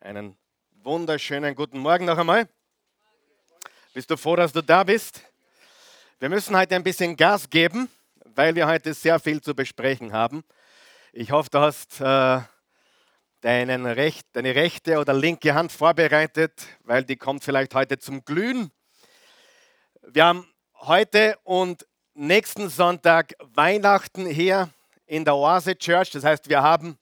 Einen wunderschönen guten Morgen noch einmal. Bist du froh, dass du da bist? Wir müssen heute ein bisschen Gas geben, weil wir heute sehr viel zu besprechen haben. Ich hoffe, du hast äh, deinen Recht, deine rechte oder linke Hand vorbereitet, weil die kommt vielleicht heute zum Glühen. Wir haben heute und nächsten Sonntag Weihnachten hier in der Oase Church. Das heißt, wir haben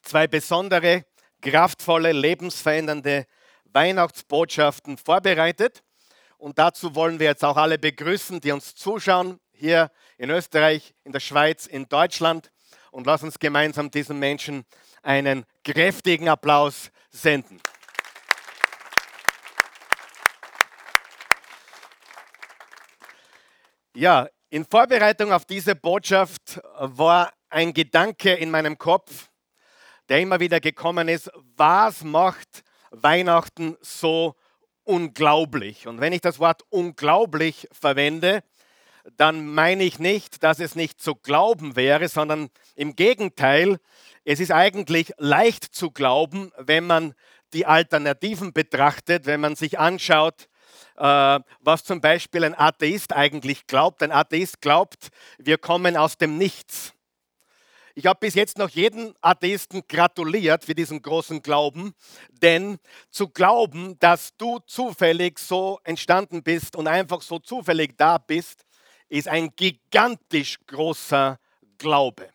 zwei besondere kraftvolle, lebensverändernde Weihnachtsbotschaften vorbereitet. Und dazu wollen wir jetzt auch alle begrüßen, die uns zuschauen, hier in Österreich, in der Schweiz, in Deutschland. Und lass uns gemeinsam diesen Menschen einen kräftigen Applaus senden. Ja, in Vorbereitung auf diese Botschaft war ein Gedanke in meinem Kopf, der immer wieder gekommen ist, was macht Weihnachten so unglaublich? Und wenn ich das Wort unglaublich verwende, dann meine ich nicht, dass es nicht zu glauben wäre, sondern im Gegenteil, es ist eigentlich leicht zu glauben, wenn man die Alternativen betrachtet, wenn man sich anschaut, äh, was zum Beispiel ein Atheist eigentlich glaubt. Ein Atheist glaubt, wir kommen aus dem Nichts. Ich habe bis jetzt noch jeden Atheisten gratuliert für diesen großen Glauben, denn zu glauben, dass du zufällig so entstanden bist und einfach so zufällig da bist, ist ein gigantisch großer Glaube.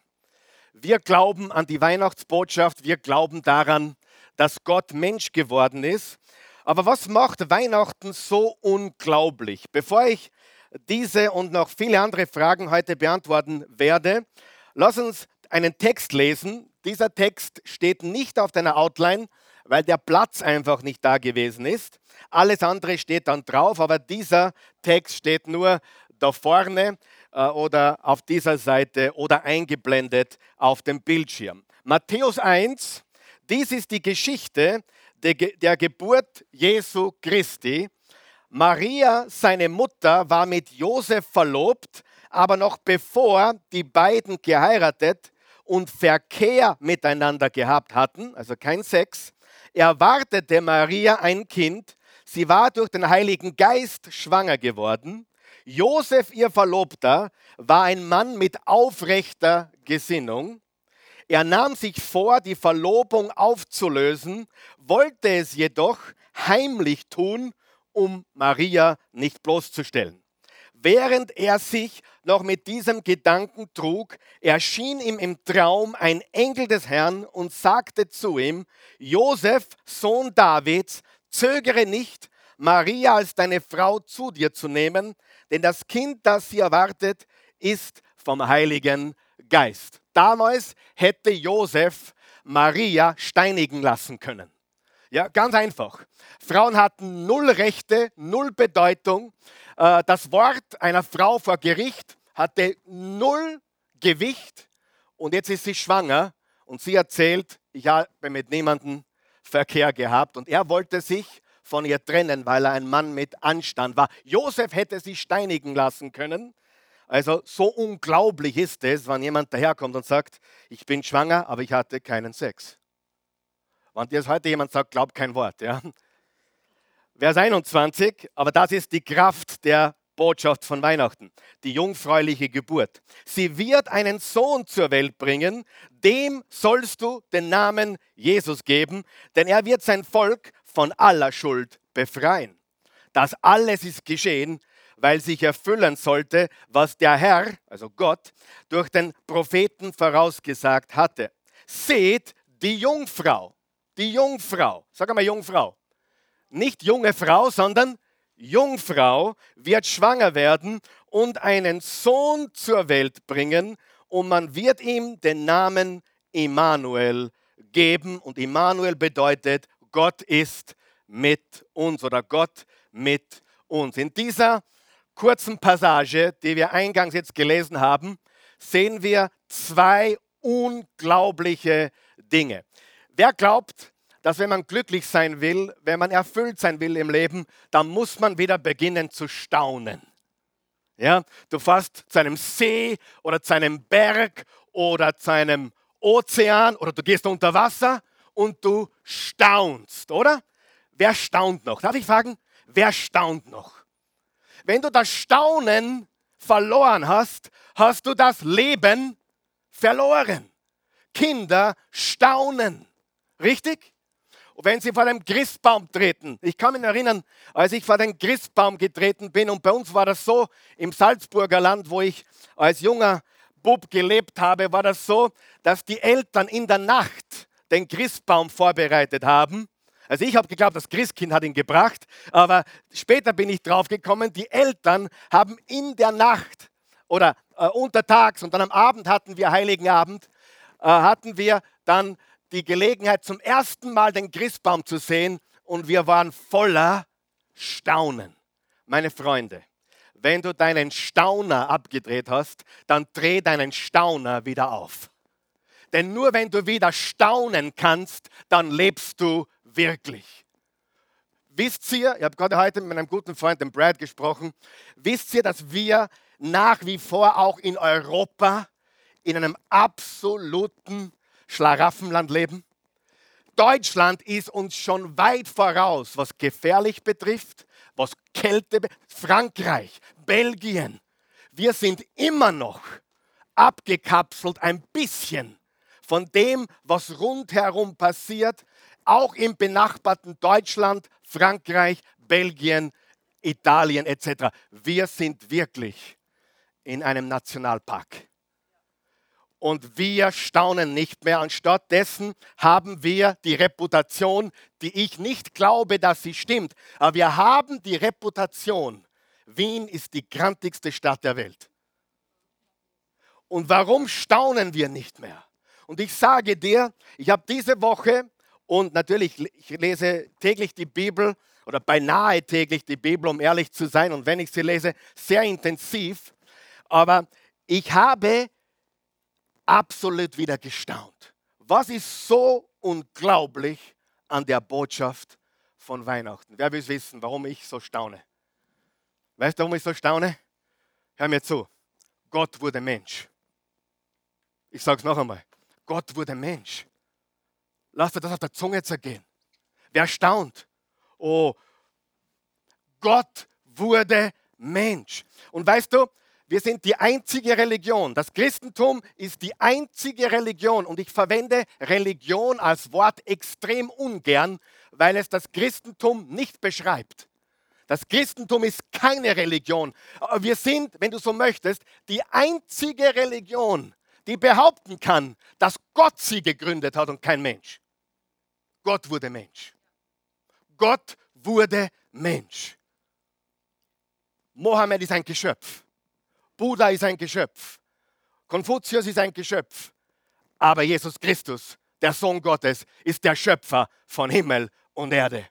Wir glauben an die Weihnachtsbotschaft, wir glauben daran, dass Gott Mensch geworden ist. Aber was macht Weihnachten so unglaublich? Bevor ich diese und noch viele andere Fragen heute beantworten werde, lass uns einen Text lesen. Dieser Text steht nicht auf deiner Outline, weil der Platz einfach nicht da gewesen ist. Alles andere steht dann drauf, aber dieser Text steht nur da vorne äh, oder auf dieser Seite oder eingeblendet auf dem Bildschirm. Matthäus 1, dies ist die Geschichte der, der Geburt Jesu Christi. Maria, seine Mutter, war mit Josef verlobt, aber noch bevor die beiden geheiratet und Verkehr miteinander gehabt hatten, also kein Sex, erwartete Maria ein Kind. Sie war durch den Heiligen Geist schwanger geworden. Josef, ihr Verlobter, war ein Mann mit aufrechter Gesinnung. Er nahm sich vor, die Verlobung aufzulösen, wollte es jedoch heimlich tun, um Maria nicht bloßzustellen. Während er sich noch mit diesem Gedanken trug, erschien ihm im Traum ein Engel des Herrn und sagte zu ihm, Josef, Sohn Davids, zögere nicht, Maria als deine Frau zu dir zu nehmen, denn das Kind, das sie erwartet, ist vom Heiligen Geist. Damals hätte Josef Maria steinigen lassen können. Ja, ganz einfach. Frauen hatten null Rechte, null Bedeutung. Äh, das Wort einer Frau vor Gericht hatte null Gewicht und jetzt ist sie schwanger und sie erzählt, ich habe mit niemandem Verkehr gehabt und er wollte sich von ihr trennen, weil er ein Mann mit Anstand war. Josef hätte sie steinigen lassen können. Also so unglaublich ist es, wenn jemand daherkommt und sagt, ich bin schwanger, aber ich hatte keinen Sex. Wenn dir heute jemand sagt, glaub kein Wort. Ja? Vers 21, aber das ist die Kraft der Botschaft von Weihnachten, die jungfräuliche Geburt. Sie wird einen Sohn zur Welt bringen, dem sollst du den Namen Jesus geben, denn er wird sein Volk von aller Schuld befreien. Das alles ist geschehen, weil sich erfüllen sollte, was der Herr, also Gott, durch den Propheten vorausgesagt hatte. Seht die Jungfrau, die Jungfrau, sag einmal Jungfrau, nicht junge Frau, sondern Jungfrau wird schwanger werden und einen Sohn zur Welt bringen und man wird ihm den Namen Immanuel geben und Immanuel bedeutet, Gott ist mit uns oder Gott mit uns. In dieser kurzen Passage, die wir eingangs jetzt gelesen haben, sehen wir zwei unglaubliche Dinge. Wer glaubt, dass wenn man glücklich sein will, wenn man erfüllt sein will im Leben, dann muss man wieder beginnen zu staunen. Ja, du fährst zu einem See oder zu einem Berg oder zu einem Ozean oder du gehst unter Wasser und du staunst, oder? Wer staunt noch? Darf ich fragen, wer staunt noch? Wenn du das Staunen verloren hast, hast du das Leben verloren. Kinder staunen. Richtig? Wenn sie vor dem Christbaum treten, ich kann mich erinnern, als ich vor den Christbaum getreten bin, und bei uns war das so, im Salzburger Land, wo ich als junger Bub gelebt habe, war das so, dass die Eltern in der Nacht den Christbaum vorbereitet haben. Also ich habe geglaubt, das Christkind hat ihn gebracht, aber später bin ich drauf gekommen, die Eltern haben in der Nacht oder äh, untertags und dann am Abend hatten wir Heiligen Abend, äh, hatten wir dann die Gelegenheit zum ersten Mal den Christbaum zu sehen und wir waren voller Staunen. Meine Freunde, wenn du deinen Stauner abgedreht hast, dann dreh deinen Stauner wieder auf. Denn nur wenn du wieder staunen kannst, dann lebst du wirklich. Wisst ihr, ich habe gerade heute mit meinem guten Freund, dem Brad, gesprochen, wisst ihr, dass wir nach wie vor auch in Europa in einem absoluten Schlaraffenland leben? Deutschland ist uns schon weit voraus, was gefährlich betrifft, was Kälte betrifft. Frankreich, Belgien. Wir sind immer noch abgekapselt ein bisschen von dem, was rundherum passiert, auch im benachbarten Deutschland, Frankreich, Belgien, Italien etc. Wir sind wirklich in einem Nationalpark. Und wir staunen nicht mehr. Anstatt dessen haben wir die Reputation, die ich nicht glaube, dass sie stimmt. Aber wir haben die Reputation, Wien ist die grantigste Stadt der Welt. Und warum staunen wir nicht mehr? Und ich sage dir, ich habe diese Woche und natürlich, ich lese täglich die Bibel oder beinahe täglich die Bibel, um ehrlich zu sein. Und wenn ich sie lese, sehr intensiv. Aber ich habe absolut wieder gestaunt. Was ist so unglaublich an der Botschaft von Weihnachten? Wer will wissen, warum ich so staune? Weißt du, warum ich so staune? Hör mir zu. Gott wurde Mensch. Ich sage es noch einmal. Gott wurde Mensch. Lass dir das auf der Zunge zergehen. Wer staunt? Oh, Gott wurde Mensch. Und weißt du, wir sind die einzige Religion. Das Christentum ist die einzige Religion. Und ich verwende Religion als Wort extrem ungern, weil es das Christentum nicht beschreibt. Das Christentum ist keine Religion. Wir sind, wenn du so möchtest, die einzige Religion, die behaupten kann, dass Gott sie gegründet hat und kein Mensch. Gott wurde Mensch. Gott wurde Mensch. Mohammed ist ein Geschöpf. Buddha ist ein Geschöpf. Konfuzius ist ein Geschöpf. Aber Jesus Christus, der Sohn Gottes, ist der Schöpfer von Himmel und Erde.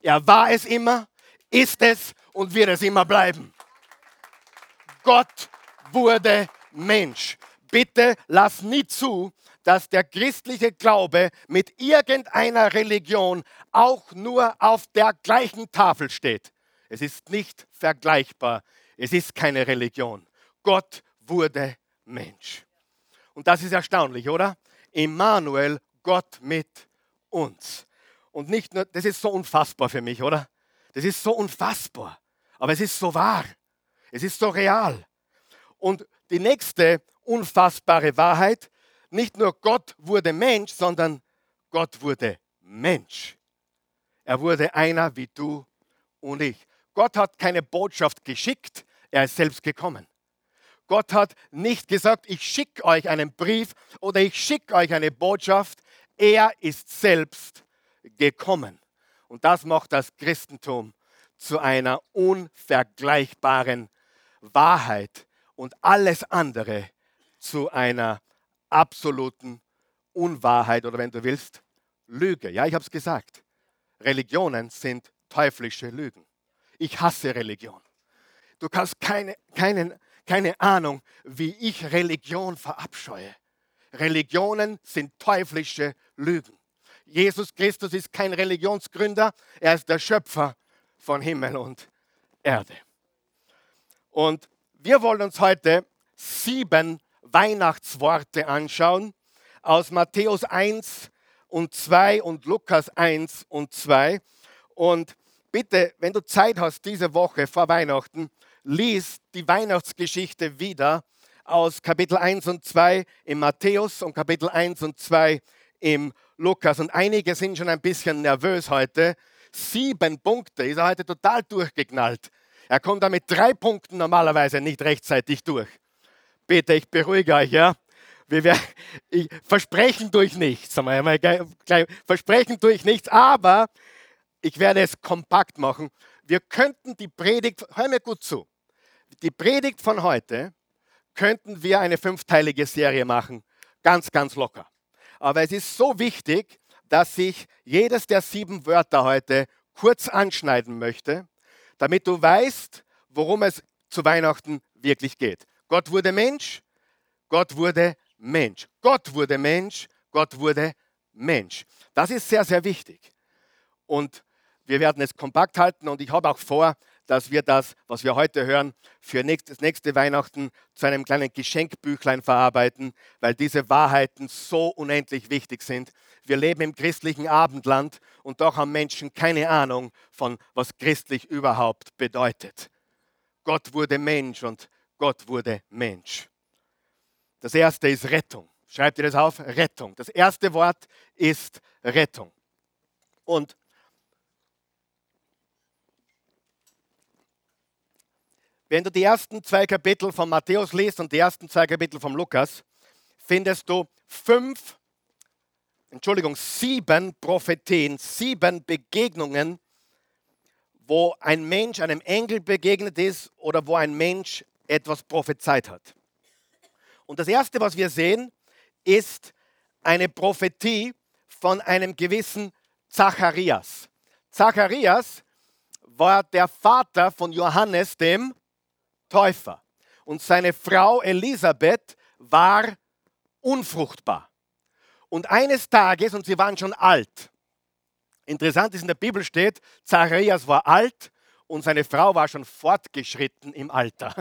Er war es immer, ist es und wird es immer bleiben. Gott wurde Mensch. Bitte lass nie zu, dass der christliche Glaube mit irgendeiner Religion auch nur auf der gleichen Tafel steht. Es ist nicht vergleichbar. Es ist keine Religion. Gott wurde Mensch. Und das ist erstaunlich, oder? Emmanuel, Gott mit uns. Und nicht nur, das ist so unfassbar für mich, oder? Das ist so unfassbar. Aber es ist so wahr. Es ist so real. Und die nächste unfassbare Wahrheit nicht nur Gott wurde Mensch, sondern Gott wurde Mensch. Er wurde einer wie du und ich. Gott hat keine Botschaft geschickt, er ist selbst gekommen. Gott hat nicht gesagt, ich schicke euch einen Brief oder ich schicke euch eine Botschaft. Er ist selbst gekommen. Und das macht das Christentum zu einer unvergleichbaren Wahrheit und alles andere zu einer absoluten Unwahrheit oder wenn du willst, Lüge. Ja, ich habe es gesagt. Religionen sind teuflische Lügen. Ich hasse Religion. Du kannst keine, keinen, keine Ahnung, wie ich Religion verabscheue. Religionen sind teuflische Lügen. Jesus Christus ist kein Religionsgründer, er ist der Schöpfer von Himmel und Erde. Und wir wollen uns heute sieben Weihnachtsworte anschauen aus Matthäus 1 und 2 und Lukas 1 und 2. Und bitte, wenn du Zeit hast diese Woche vor Weihnachten, lies die Weihnachtsgeschichte wieder aus Kapitel 1 und 2 im Matthäus und Kapitel 1 und 2 im Lukas. Und einige sind schon ein bisschen nervös heute. Sieben Punkte ist er heute total durchgeknallt. Er kommt da mit drei Punkten normalerweise nicht rechtzeitig durch. Bitte, ich beruhige euch, ja. Wir, ich, versprechen durch nichts, versprechen durch nichts, aber ich werde es kompakt machen. Wir könnten die Predigt, hör mir gut zu, die Predigt von heute könnten wir eine fünfteilige Serie machen, ganz, ganz locker. Aber es ist so wichtig, dass ich jedes der sieben Wörter heute kurz anschneiden möchte, damit du weißt, worum es zu Weihnachten wirklich geht. Gott wurde Mensch, Gott wurde Mensch. Gott wurde Mensch, Gott wurde Mensch. Das ist sehr, sehr wichtig. Und wir werden es kompakt halten und ich habe auch vor, dass wir das, was wir heute hören, für nächstes, nächste Weihnachten zu einem kleinen Geschenkbüchlein verarbeiten, weil diese Wahrheiten so unendlich wichtig sind. Wir leben im christlichen Abendland und doch haben Menschen keine Ahnung von, was christlich überhaupt bedeutet. Gott wurde Mensch und Gott wurde Mensch. Das erste ist Rettung. Schreibt ihr das auf? Rettung. Das erste Wort ist Rettung. Und Wenn du die ersten zwei Kapitel von Matthäus liest und die ersten zwei Kapitel von Lukas, findest du fünf, Entschuldigung, sieben Prophetien, sieben Begegnungen, wo ein Mensch einem Engel begegnet ist oder wo ein Mensch etwas prophezeit hat. Und das Erste, was wir sehen, ist eine Prophetie von einem gewissen Zacharias. Zacharias war der Vater von Johannes dem Täufer. Und seine Frau Elisabeth war unfruchtbar. Und eines Tages, und sie waren schon alt, interessant ist in der Bibel steht, Zacharias war alt und seine Frau war schon fortgeschritten im Alter.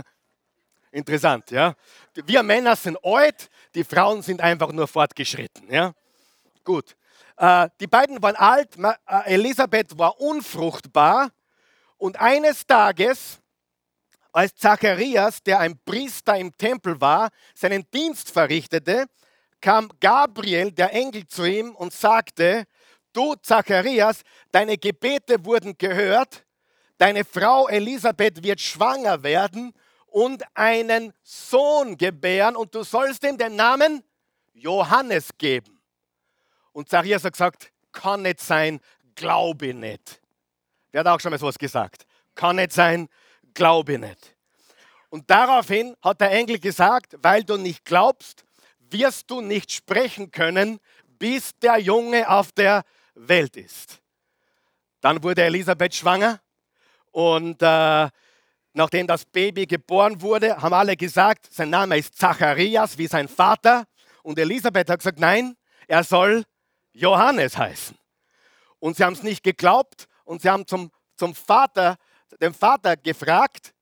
Interessant, ja. Wir Männer sind alt, die Frauen sind einfach nur fortgeschritten, ja. Gut. Äh, die beiden waren alt, äh, Elisabeth war unfruchtbar und eines Tages als Zacharias, der ein Priester im Tempel war, seinen Dienst verrichtete, kam Gabriel, der Engel, zu ihm und sagte, du Zacharias, deine Gebete wurden gehört, deine Frau Elisabeth wird schwanger werden und einen Sohn gebären und du sollst ihm den Namen Johannes geben. Und Zacharias hat gesagt, kann nicht sein, glaube nicht. Wer hat auch schon mal sowas gesagt? Kann nicht sein, glaube nicht. Und daraufhin hat der Engel gesagt, weil du nicht glaubst, wirst du nicht sprechen können, bis der Junge auf der Welt ist. Dann wurde Elisabeth schwanger und äh, nachdem das Baby geboren wurde, haben alle gesagt, sein Name ist Zacharias wie sein Vater. Und Elisabeth hat gesagt, nein, er soll Johannes heißen. Und sie haben es nicht geglaubt und sie haben zum, zum Vater den Vater gefragt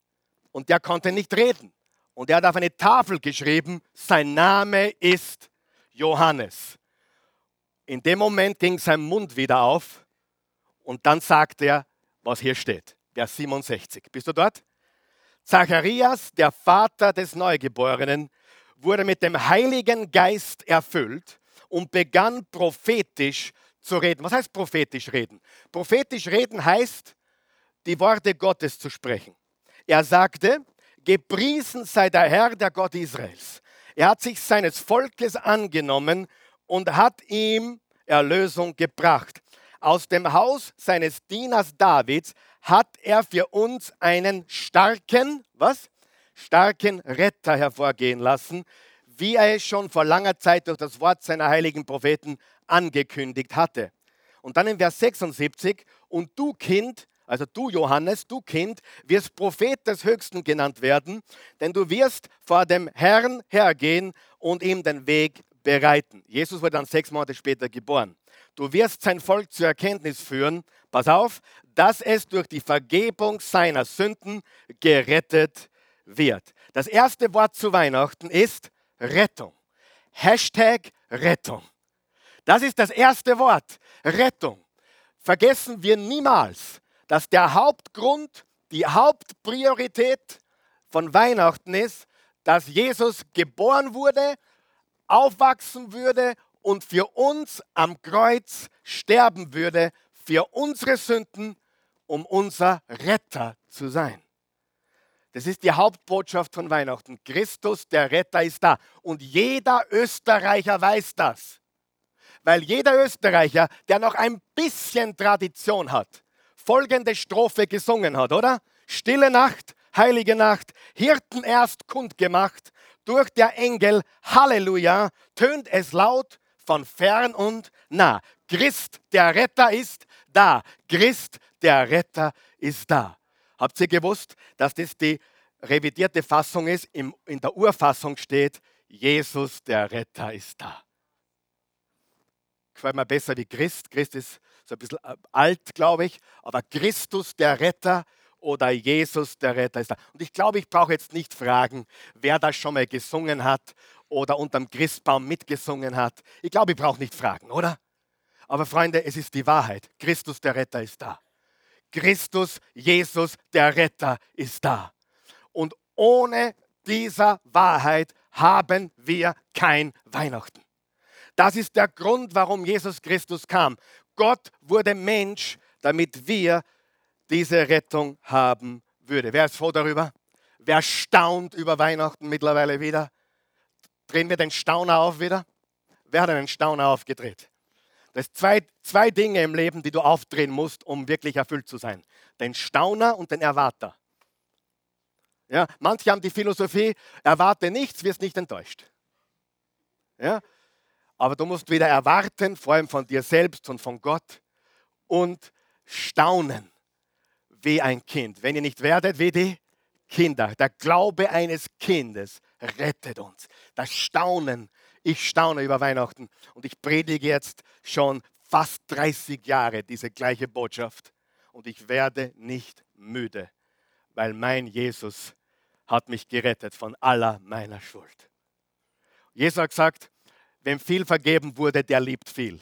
und der konnte nicht reden. Und er hat auf eine Tafel geschrieben, sein Name ist Johannes. In dem Moment ging sein Mund wieder auf und dann sagte er, was hier steht. Vers 67. Bist du dort? Zacharias, der Vater des Neugeborenen, wurde mit dem Heiligen Geist erfüllt und begann prophetisch zu reden. Was heißt prophetisch reden? Prophetisch reden heißt, die Worte Gottes zu sprechen. Er sagte, gepriesen sei der Herr, der Gott Israels. Er hat sich seines Volkes angenommen und hat ihm Erlösung gebracht. Aus dem Haus seines Dieners Davids hat er für uns einen starken, was? Starken Retter hervorgehen lassen, wie er es schon vor langer Zeit durch das Wort seiner heiligen Propheten angekündigt hatte. Und dann in Vers 76, und du Kind, also du Johannes, du Kind, wirst Prophet des Höchsten genannt werden, denn du wirst vor dem Herrn hergehen und ihm den Weg bereiten. Jesus wurde dann sechs Monate später geboren. Du wirst sein Volk zur Erkenntnis führen, pass auf, dass es durch die Vergebung seiner Sünden gerettet wird. Das erste Wort zu Weihnachten ist Rettung. Hashtag Rettung. Das ist das erste Wort, Rettung. Vergessen wir niemals, dass der Hauptgrund, die Hauptpriorität von Weihnachten ist, dass Jesus geboren wurde, aufwachsen würde und für uns am Kreuz sterben würde, für unsere Sünden, um unser Retter zu sein. Das ist die Hauptbotschaft von Weihnachten. Christus, der Retter, ist da. Und jeder Österreicher weiß das. Weil jeder Österreicher, der noch ein bisschen Tradition hat, folgende Strophe gesungen hat, oder? Stille Nacht, heilige Nacht, Hirten erst kundgemacht, durch der Engel, Halleluja, tönt es laut von fern und nah. Christ, der Retter ist da. Christ, der Retter ist da. Habt ihr gewusst, dass das die revidierte Fassung ist? in der Urfassung steht, Jesus, der Retter ist da. Gefällt mir besser wie Christ. Christ ist so ein bisschen äh, alt, glaube ich. Aber Christus, der Retter oder Jesus, der Retter ist da. Und ich glaube, ich brauche jetzt nicht fragen, wer das schon mal gesungen hat oder unterm Christbaum mitgesungen hat. Ich glaube, ich brauche nicht fragen, oder? Aber Freunde, es ist die Wahrheit. Christus, der Retter, ist da. Christus, Jesus, der Retter, ist da. Und ohne dieser Wahrheit haben wir kein Weihnachten. Das ist der Grund, warum Jesus Christus kam. Gott wurde Mensch, damit wir diese Rettung haben würde. Wer ist froh darüber? Wer staunt über Weihnachten mittlerweile wieder? Drehen wir den Stauner auf wieder? Wer hat einen Stauner aufgedreht? Das sind zwei, zwei Dinge im Leben, die du aufdrehen musst, um wirklich erfüllt zu sein. Den Stauner und den Erwarter. Ja, manche haben die Philosophie, erwarte nichts, wirst nicht enttäuscht. Ja, aber du musst wieder erwarten, vor allem von dir selbst und von Gott und staunen wie ein Kind. Wenn ihr nicht werdet wie die Kinder, der Glaube eines Kindes rettet uns. Das Staunen, ich staune über Weihnachten und ich predige jetzt schon fast 30 Jahre diese gleiche Botschaft und ich werde nicht müde, weil mein Jesus hat mich gerettet von aller meiner Schuld. Jesus hat gesagt, wem viel vergeben wurde, der liebt viel.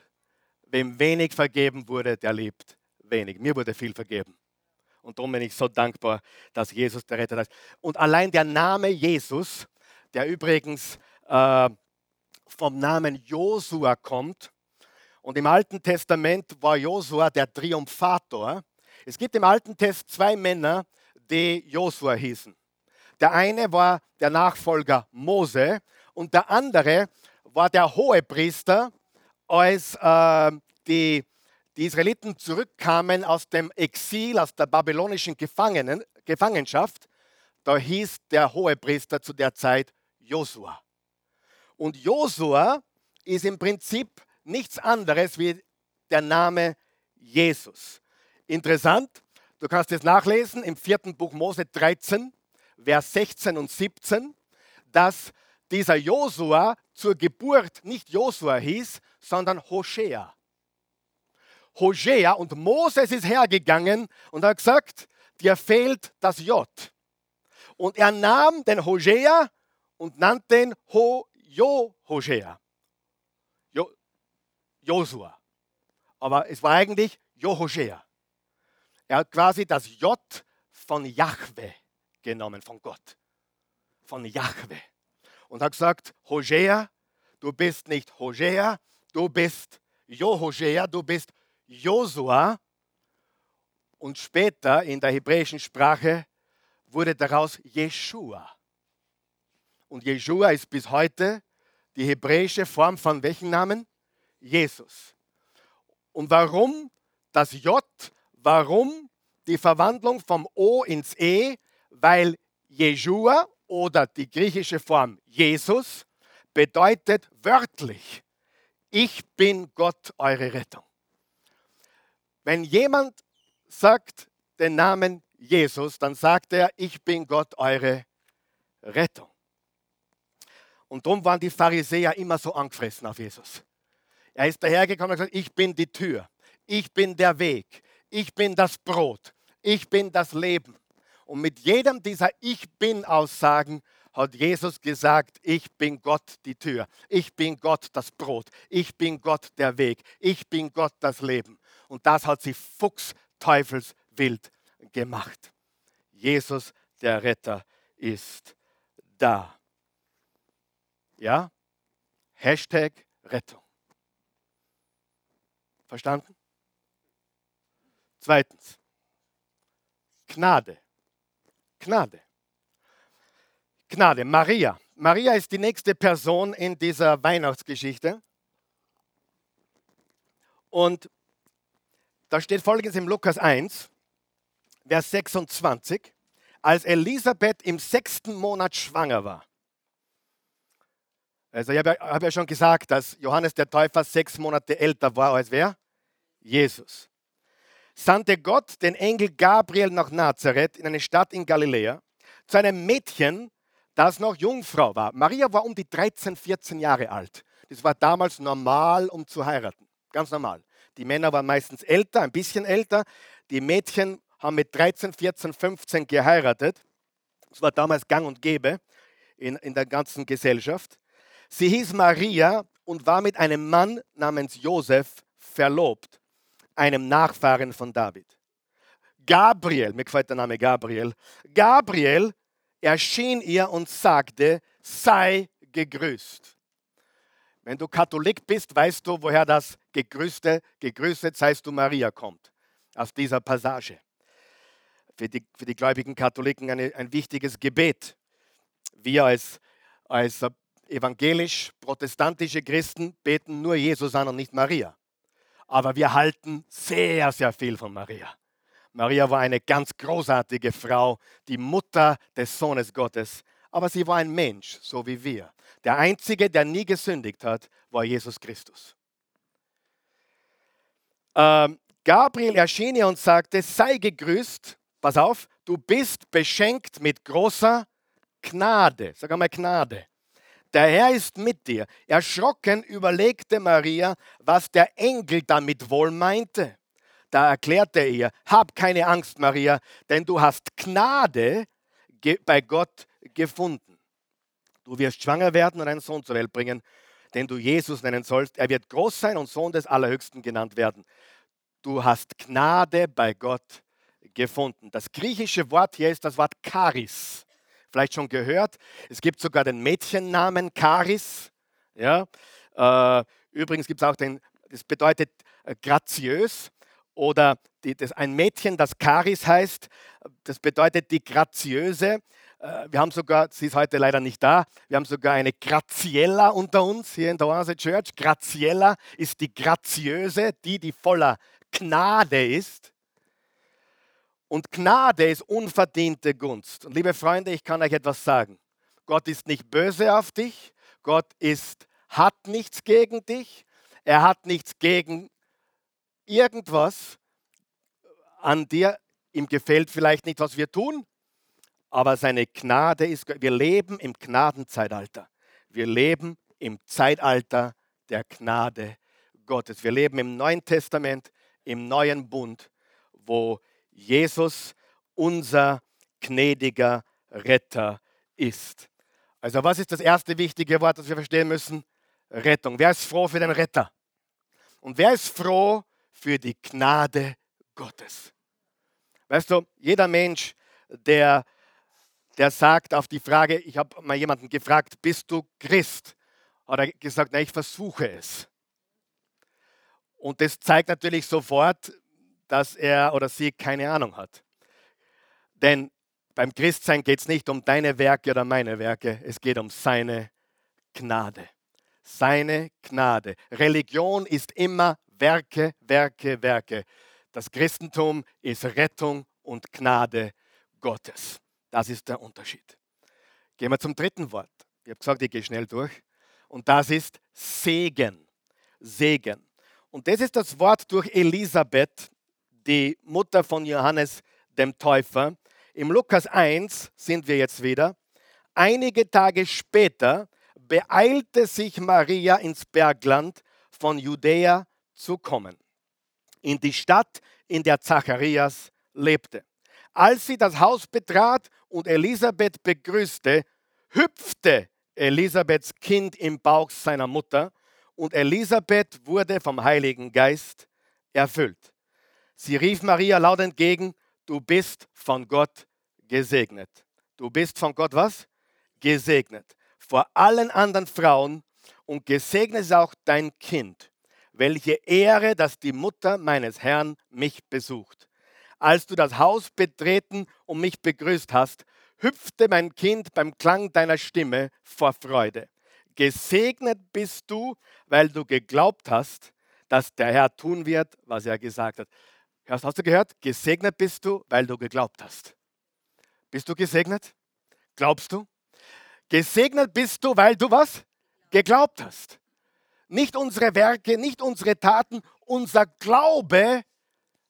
Wem wenig vergeben wurde, der liebt wenig. Mir wurde viel vergeben. Und darum bin ich so dankbar, dass Jesus der Retter ist. Und allein der Name Jesus, der übrigens äh, vom Namen Josua kommt, und im Alten Testament war Josua der Triumphator. Es gibt im Alten Test zwei Männer, die Josua hießen. Der eine war der Nachfolger Mose und der andere war der Hohepriester, als äh, die die Israeliten zurückkamen aus dem Exil, aus der babylonischen Gefangenen, Gefangenschaft, da hieß der Hohepriester zu der Zeit Josua. Und Josua ist im Prinzip nichts anderes wie der Name Jesus. Interessant, du kannst es nachlesen im vierten Buch Mose 13, Vers 16 und 17, dass dieser Josua zur Geburt nicht Josua hieß, sondern Hoshea. Hosea und Moses ist hergegangen und hat gesagt, dir fehlt das J. Und er nahm den Hosea und nannte ihn Ho, Jo Hosea. Jo, Josua. Aber es war eigentlich Johosea. Er hat quasi das J von Jahwe genommen, von Gott. Von Jahwe. Und hat gesagt, Hosea, du bist nicht Hosea, du bist Johosea, du bist Josua und später in der hebräischen Sprache wurde daraus Jeshua. Und Jeshua ist bis heute die hebräische Form von welchem Namen? Jesus. Und warum das J? Warum die Verwandlung vom O ins E? Weil Jeshua oder die griechische Form Jesus bedeutet wörtlich, ich bin Gott eure Rettung. Wenn jemand sagt den Namen Jesus, dann sagt er, ich bin Gott eure Rettung. Und darum waren die Pharisäer immer so angefressen auf Jesus. Er ist dahergekommen und gesagt, ich bin die Tür, ich bin der Weg, ich bin das Brot, ich bin das Leben. Und mit jedem dieser Ich bin Aussagen hat Jesus gesagt, ich bin Gott die Tür, ich bin Gott das Brot, ich bin Gott der Weg, ich bin Gott das Leben. Und das hat sie fuchsteufelswild gemacht. Jesus, der Retter, ist da. Ja? Hashtag Rettung. Verstanden? Zweitens, Gnade. Gnade. Gnade. Maria. Maria ist die nächste Person in dieser Weihnachtsgeschichte. Und da steht folgendes im Lukas 1, Vers 26, als Elisabeth im sechsten Monat schwanger war. Also ich habe ja, hab ja schon gesagt, dass Johannes der Täufer sechs Monate älter war als wer? Jesus sandte Gott den Engel Gabriel nach Nazareth in eine Stadt in Galiläa zu einem Mädchen, das noch Jungfrau war. Maria war um die 13, 14 Jahre alt. Das war damals normal, um zu heiraten. Ganz normal. Die Männer waren meistens älter, ein bisschen älter. Die Mädchen haben mit 13, 14, 15 geheiratet. Das war damals gang und gäbe in, in der ganzen Gesellschaft. Sie hieß Maria und war mit einem Mann namens Josef verlobt einem Nachfahren von David. Gabriel, mir gefällt der Name Gabriel, Gabriel erschien ihr und sagte, sei gegrüßt. Wenn du Katholik bist, weißt du, woher das Gegrüßte, gegrüßet seist du Maria kommt. Aus dieser Passage. Für die, für die gläubigen Katholiken eine, ein wichtiges Gebet. Wir als, als evangelisch-protestantische Christen beten nur Jesus an und nicht Maria aber wir halten sehr, sehr viel von Maria. Maria war eine ganz großartige Frau, die Mutter des Sohnes Gottes, aber sie war ein Mensch, so wie wir. Der Einzige, der nie gesündigt hat, war Jesus Christus. Ähm, Gabriel erschien ihr und sagte, sei gegrüßt, pass auf, du bist beschenkt mit großer Gnade. Sag einmal Gnade der Herr ist mit dir. Erschrocken überlegte Maria, was der Engel damit wohl meinte. Da erklärte er ihr, hab keine Angst, Maria, denn du hast Gnade bei Gott gefunden. Du wirst schwanger werden und einen Sohn zur Welt bringen, den du Jesus nennen sollst. Er wird groß sein und Sohn des Allerhöchsten genannt werden. Du hast Gnade bei Gott gefunden. Das griechische Wort hier ist das Wort Charis vielleicht schon gehört. Es gibt sogar den Mädchennamen Charis. Ja? Äh, übrigens gibt es auch den, das bedeutet äh, graziös oder die, das, ein Mädchen, das Charis heißt, das bedeutet die graziöse. Äh, wir haben sogar, sie ist heute leider nicht da, wir haben sogar eine Graziella unter uns hier in der Oase Church. Graziella ist die graziöse, die, die voller Gnade ist. Und Gnade ist unverdiente Gunst. Und liebe Freunde, ich kann euch etwas sagen. Gott ist nicht böse auf dich. Gott ist, hat nichts gegen dich. Er hat nichts gegen irgendwas an dir. Ihm gefällt vielleicht nicht, was wir tun, aber seine Gnade ist, wir leben im Gnadenzeitalter. Wir leben im Zeitalter der Gnade Gottes. Wir leben im Neuen Testament, im neuen Bund, wo Jesus unser gnädiger Retter ist. Also was ist das erste wichtige Wort, das wir verstehen müssen? Rettung. Wer ist froh für den Retter? Und wer ist froh für die Gnade Gottes? Weißt du, jeder Mensch, der, der sagt auf die Frage, ich habe mal jemanden gefragt, bist du Christ? Hat er gesagt, nein, ich versuche es. Und das zeigt natürlich sofort, dass er oder sie keine Ahnung hat. Denn beim Christsein geht es nicht um deine Werke oder meine Werke, es geht um seine Gnade. Seine Gnade. Religion ist immer Werke, Werke, Werke. Das Christentum ist Rettung und Gnade Gottes. Das ist der Unterschied. Gehen wir zum dritten Wort. Ich habe gesagt, ich gehe schnell durch. Und das ist Segen. Segen. Und das ist das Wort durch Elisabeth die Mutter von Johannes dem Täufer. Im Lukas 1 sind wir jetzt wieder. Einige Tage später beeilte sich Maria ins Bergland von Judäa zu kommen, in die Stadt, in der Zacharias lebte. Als sie das Haus betrat und Elisabeth begrüßte, hüpfte Elisabeths Kind im Bauch seiner Mutter und Elisabeth wurde vom Heiligen Geist erfüllt. Sie rief Maria laut entgegen, du bist von Gott gesegnet. Du bist von Gott was? Gesegnet. Vor allen anderen Frauen und gesegnet ist auch dein Kind. Welche Ehre, dass die Mutter meines Herrn mich besucht. Als du das Haus betreten und mich begrüßt hast, hüpfte mein Kind beim Klang deiner Stimme vor Freude. Gesegnet bist du, weil du geglaubt hast, dass der Herr tun wird, was er gesagt hat. Hast, hast du gehört? Gesegnet bist du, weil du geglaubt hast. Bist du gesegnet? Glaubst du? Gesegnet bist du, weil du was? Geglaubt hast. Nicht unsere Werke, nicht unsere Taten, unser Glaube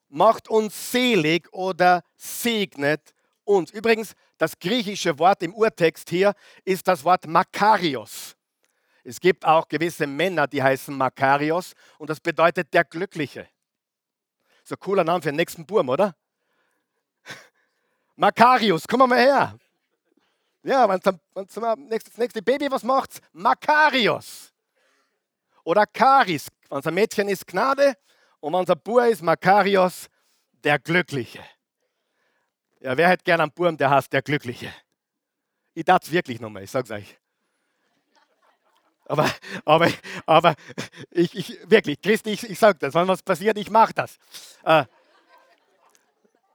macht uns selig oder segnet uns. Übrigens, das griechische Wort im Urtext hier ist das Wort Makarios. Es gibt auch gewisse Männer, die heißen Makarios und das bedeutet der Glückliche. So ein cooler Name für den nächsten Burm, oder? Makarios, komm mal her. Ja, wenn das nächste Baby was macht, Makarios. Oder Karis, wenn es ein Mädchen ist, Gnade und wenn es ein Bub ist, Makarios, der Glückliche. Ja, wer hätte gern einen Burm, der heißt der Glückliche? Ich darf es wirklich nochmal, ich sag's euch. Aber, aber, aber ich, ich wirklich, Christi, ich, ich sage das, wenn was passiert, ich mache das. Äh,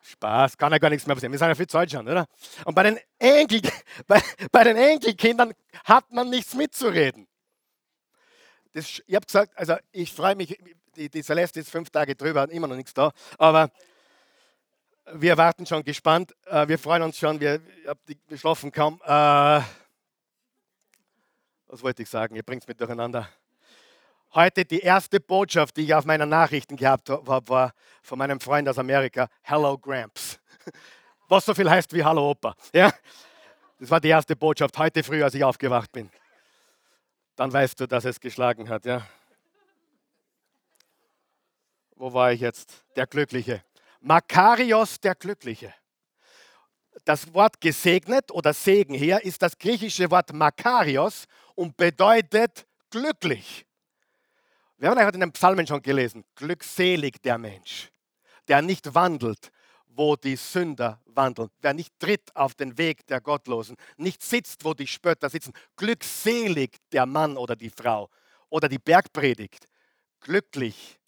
Spaß, kann ja gar nichts mehr passieren. Wir sind ja viel Zeit schon, oder? Und bei den, Enkel, bei, bei den Enkelkindern hat man nichts mitzureden. Das, ich habe gesagt, also ich freue mich, die, die Celeste ist fünf Tage drüber, hat immer noch nichts da, aber wir warten schon gespannt. Äh, wir freuen uns schon. Wir, wir schlafen kaum. Äh, was wollte ich sagen? Ihr bringt es mit durcheinander. Heute die erste Botschaft, die ich auf meinen Nachrichten gehabt habe, war von meinem Freund aus Amerika: Hello Gramps. Was so viel heißt wie Hallo Opa. Ja? Das war die erste Botschaft heute früh, als ich aufgewacht bin. Dann weißt du, dass es geschlagen hat. Ja? Wo war ich jetzt? Der Glückliche. Makarios der Glückliche. Das Wort gesegnet oder Segen hier ist das griechische Wort Makarios und bedeutet glücklich. Wir haben heute in den Psalmen schon gelesen, glückselig der Mensch, der nicht wandelt, wo die Sünder wandeln, wer nicht tritt auf den Weg der Gottlosen, nicht sitzt, wo die Spötter sitzen. Glückselig der Mann oder die Frau oder die Bergpredigt. Glücklich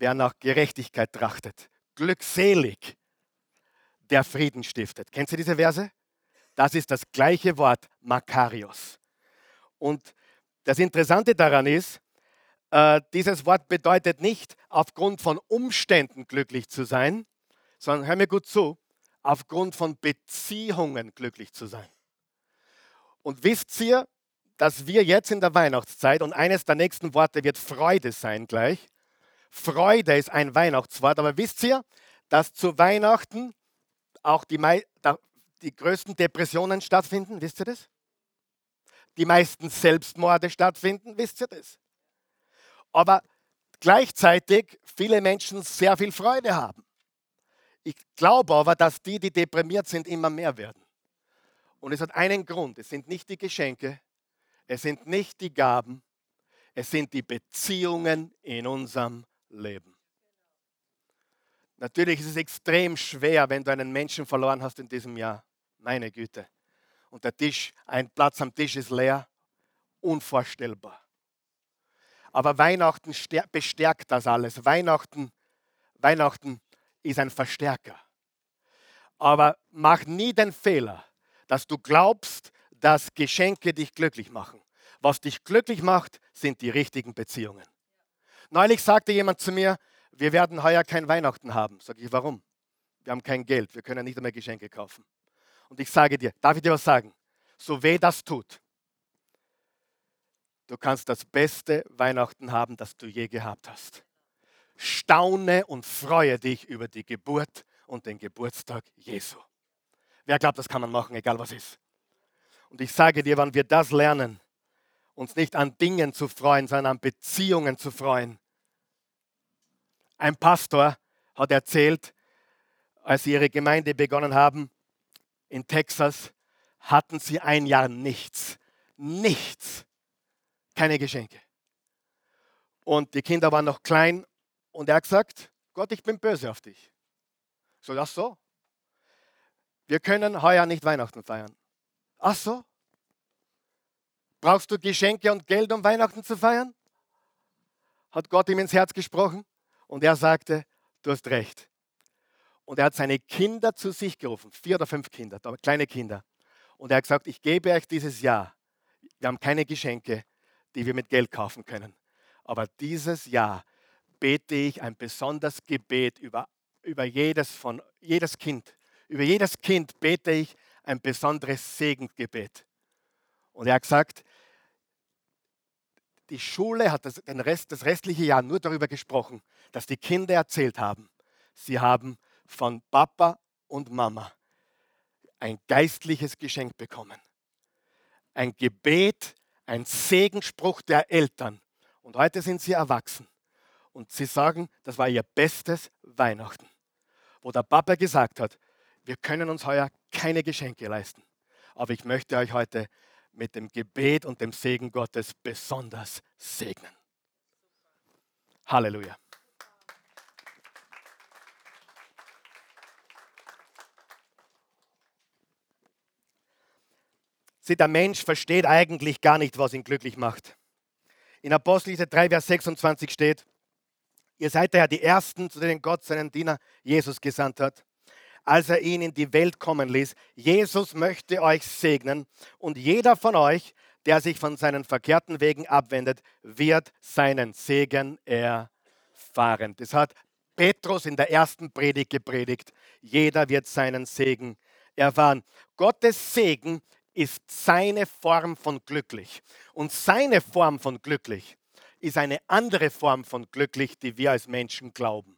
wer nach Gerechtigkeit trachtet. Glückselig, der Frieden stiftet. Kennst du diese Verse? Das ist das gleiche Wort, Makarios. Und das Interessante daran ist, äh, dieses Wort bedeutet nicht, aufgrund von Umständen glücklich zu sein, sondern hör mir gut zu, aufgrund von Beziehungen glücklich zu sein. Und wisst ihr, dass wir jetzt in der Weihnachtszeit, und eines der nächsten Worte wird Freude sein gleich, Freude ist ein Weihnachtswort, aber wisst ihr, dass zu Weihnachten auch die, die größten Depressionen stattfinden? Wisst ihr das? Die meisten Selbstmorde stattfinden, wisst ihr das? Aber gleichzeitig viele Menschen sehr viel Freude haben. Ich glaube aber, dass die, die deprimiert sind, immer mehr werden. Und es hat einen Grund. Es sind nicht die Geschenke, es sind nicht die Gaben, es sind die Beziehungen in unserem leben. Natürlich ist es extrem schwer, wenn du einen Menschen verloren hast in diesem Jahr. Meine Güte. Und der Tisch, ein Platz am Tisch ist leer. Unvorstellbar. Aber Weihnachten bestärkt das alles. Weihnachten, Weihnachten ist ein Verstärker. Aber mach nie den Fehler, dass du glaubst, dass Geschenke dich glücklich machen. Was dich glücklich macht, sind die richtigen Beziehungen. Neulich sagte jemand zu mir, wir werden heuer kein Weihnachten haben. Sag ich, warum? Wir haben kein Geld, wir können nicht einmal Geschenke kaufen. Und ich sage dir, darf ich dir was sagen? So weh das tut, du kannst das beste Weihnachten haben, das du je gehabt hast. Staune und freue dich über die Geburt und den Geburtstag Jesu. Wer glaubt, das kann man machen, egal was ist. Und ich sage dir, wenn wir das lernen, uns nicht an Dingen zu freuen, sondern an Beziehungen zu freuen. Ein Pastor hat erzählt, als sie ihre Gemeinde begonnen haben in Texas, hatten sie ein Jahr nichts. Nichts. Keine Geschenke. Und die Kinder waren noch klein und er hat gesagt, Gott, ich bin böse auf dich. So, ach so. Wir können heuer nicht Weihnachten feiern. Ach so. Brauchst du Geschenke und Geld, um Weihnachten zu feiern? Hat Gott ihm ins Herz gesprochen und er sagte, du hast recht. Und er hat seine Kinder zu sich gerufen, vier oder fünf Kinder, kleine Kinder. Und er hat gesagt, ich gebe euch dieses Jahr, wir haben keine Geschenke, die wir mit Geld kaufen können. Aber dieses Jahr bete ich ein besonderes Gebet über, über jedes, von, jedes Kind. Über jedes Kind bete ich ein besonderes Segengebet. Und er hat gesagt, die Schule hat das, den Rest, das restliche Jahr nur darüber gesprochen, dass die Kinder erzählt haben, sie haben von Papa und Mama ein geistliches Geschenk bekommen. Ein Gebet, ein Segenspruch der Eltern. Und heute sind sie erwachsen. Und sie sagen, das war ihr bestes Weihnachten. Wo der Papa gesagt hat, wir können uns heuer keine Geschenke leisten. Aber ich möchte euch heute mit dem Gebet und dem Segen Gottes besonders segnen. Halleluja. Sieh, der Mensch versteht eigentlich gar nicht, was ihn glücklich macht. In Apostelgeschichte 3, Vers 26 steht, ihr seid daher die Ersten, zu denen Gott seinen Diener Jesus gesandt hat als er ihn in die Welt kommen ließ. Jesus möchte euch segnen und jeder von euch, der sich von seinen verkehrten Wegen abwendet, wird seinen Segen erfahren. Das hat Petrus in der ersten Predigt gepredigt. Jeder wird seinen Segen erfahren. Gottes Segen ist seine Form von glücklich. Und seine Form von glücklich ist eine andere Form von glücklich, die wir als Menschen glauben.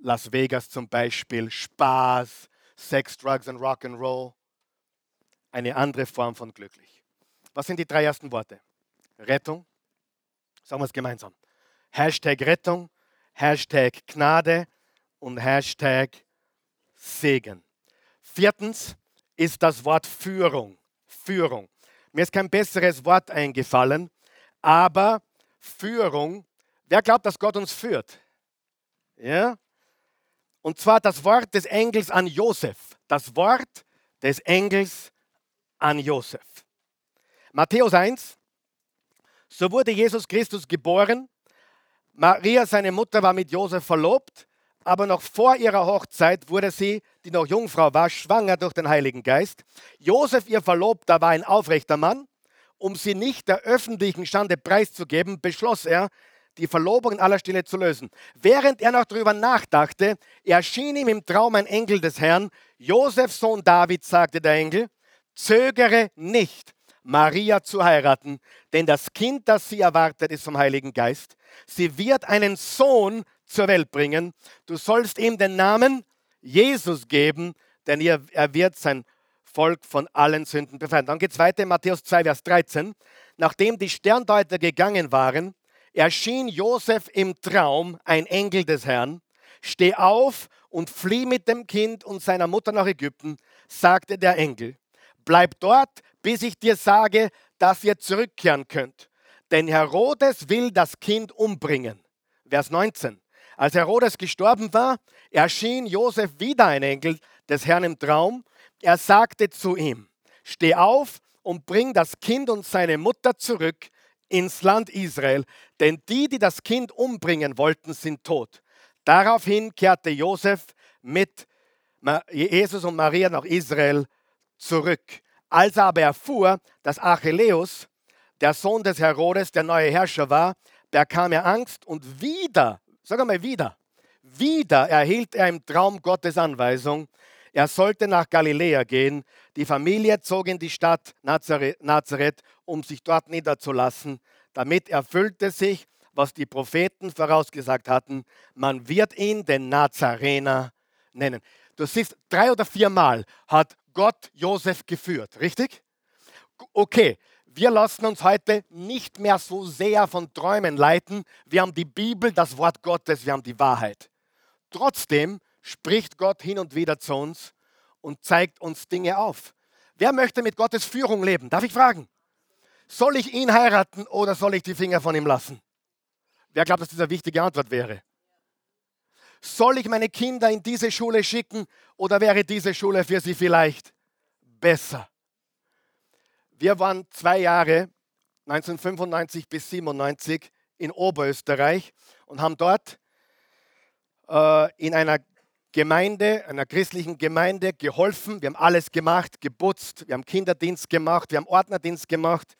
Las Vegas zum Beispiel, Spaß, Sex, Drugs und Rock'n'Roll. Eine andere Form von glücklich. Was sind die drei ersten Worte? Rettung. Sagen wir es gemeinsam. Hashtag Rettung, Hashtag Gnade und Hashtag Segen. Viertens ist das Wort Führung. Führung. Mir ist kein besseres Wort eingefallen, aber Führung. Wer glaubt, dass Gott uns führt? Ja? Und zwar das Wort des Engels an Josef. Das Wort des Engels an Josef. Matthäus 1. So wurde Jesus Christus geboren. Maria, seine Mutter, war mit Josef verlobt, aber noch vor ihrer Hochzeit wurde sie, die noch Jungfrau war, schwanger durch den Heiligen Geist. Josef, ihr Verlobter, war ein aufrechter Mann. Um sie nicht der öffentlichen Schande preiszugeben, beschloss er, die Verlobung in aller Stille zu lösen. Während er noch darüber nachdachte, erschien ihm im Traum ein Engel des Herrn. Josefs Sohn David, sagte der Engel, zögere nicht, Maria zu heiraten, denn das Kind, das sie erwartet, ist vom Heiligen Geist. Sie wird einen Sohn zur Welt bringen. Du sollst ihm den Namen Jesus geben, denn er wird sein Volk von allen Sünden befreien. Dann geht es weiter in Matthäus 2, Vers 13. Nachdem die Sterndeuter gegangen waren, erschien Josef im Traum ein Engel des Herrn. Steh auf und flieh mit dem Kind und seiner Mutter nach Ägypten, sagte der Engel. Bleib dort, bis ich dir sage, dass ihr zurückkehren könnt. Denn Herodes will das Kind umbringen. Vers 19. Als Herodes gestorben war, erschien Josef wieder ein Engel des Herrn im Traum. Er sagte zu ihm, steh auf und bring das Kind und seine Mutter zurück ins Land Israel, denn die, die das Kind umbringen wollten, sind tot. Daraufhin kehrte Josef mit Jesus und Maria nach Israel zurück. Als er aber erfuhr, dass Achilleus, der Sohn des Herodes, der neue Herrscher war, bekam er Angst und wieder, sag einmal wieder, wieder erhielt er im Traum Gottes Anweisung, er sollte nach Galiläa gehen. Die Familie zog in die Stadt Nazareth, um sich dort niederzulassen. Damit erfüllte sich, was die Propheten vorausgesagt hatten. Man wird ihn den Nazarener nennen. Du siehst, drei oder viermal hat Gott Josef geführt, richtig? Okay, wir lassen uns heute nicht mehr so sehr von Träumen leiten. Wir haben die Bibel, das Wort Gottes, wir haben die Wahrheit. Trotzdem spricht Gott hin und wieder zu uns und zeigt uns Dinge auf. Wer möchte mit Gottes Führung leben? Darf ich fragen? Soll ich ihn heiraten oder soll ich die Finger von ihm lassen? Wer glaubt, dass das eine wichtige Antwort wäre? Soll ich meine Kinder in diese Schule schicken oder wäre diese Schule für sie vielleicht besser? Wir waren zwei Jahre, 1995 bis 97, in Oberösterreich und haben dort äh, in einer Gemeinde, einer christlichen Gemeinde geholfen. Wir haben alles gemacht, geputzt, wir haben Kinderdienst gemacht, wir haben Ordnerdienst gemacht.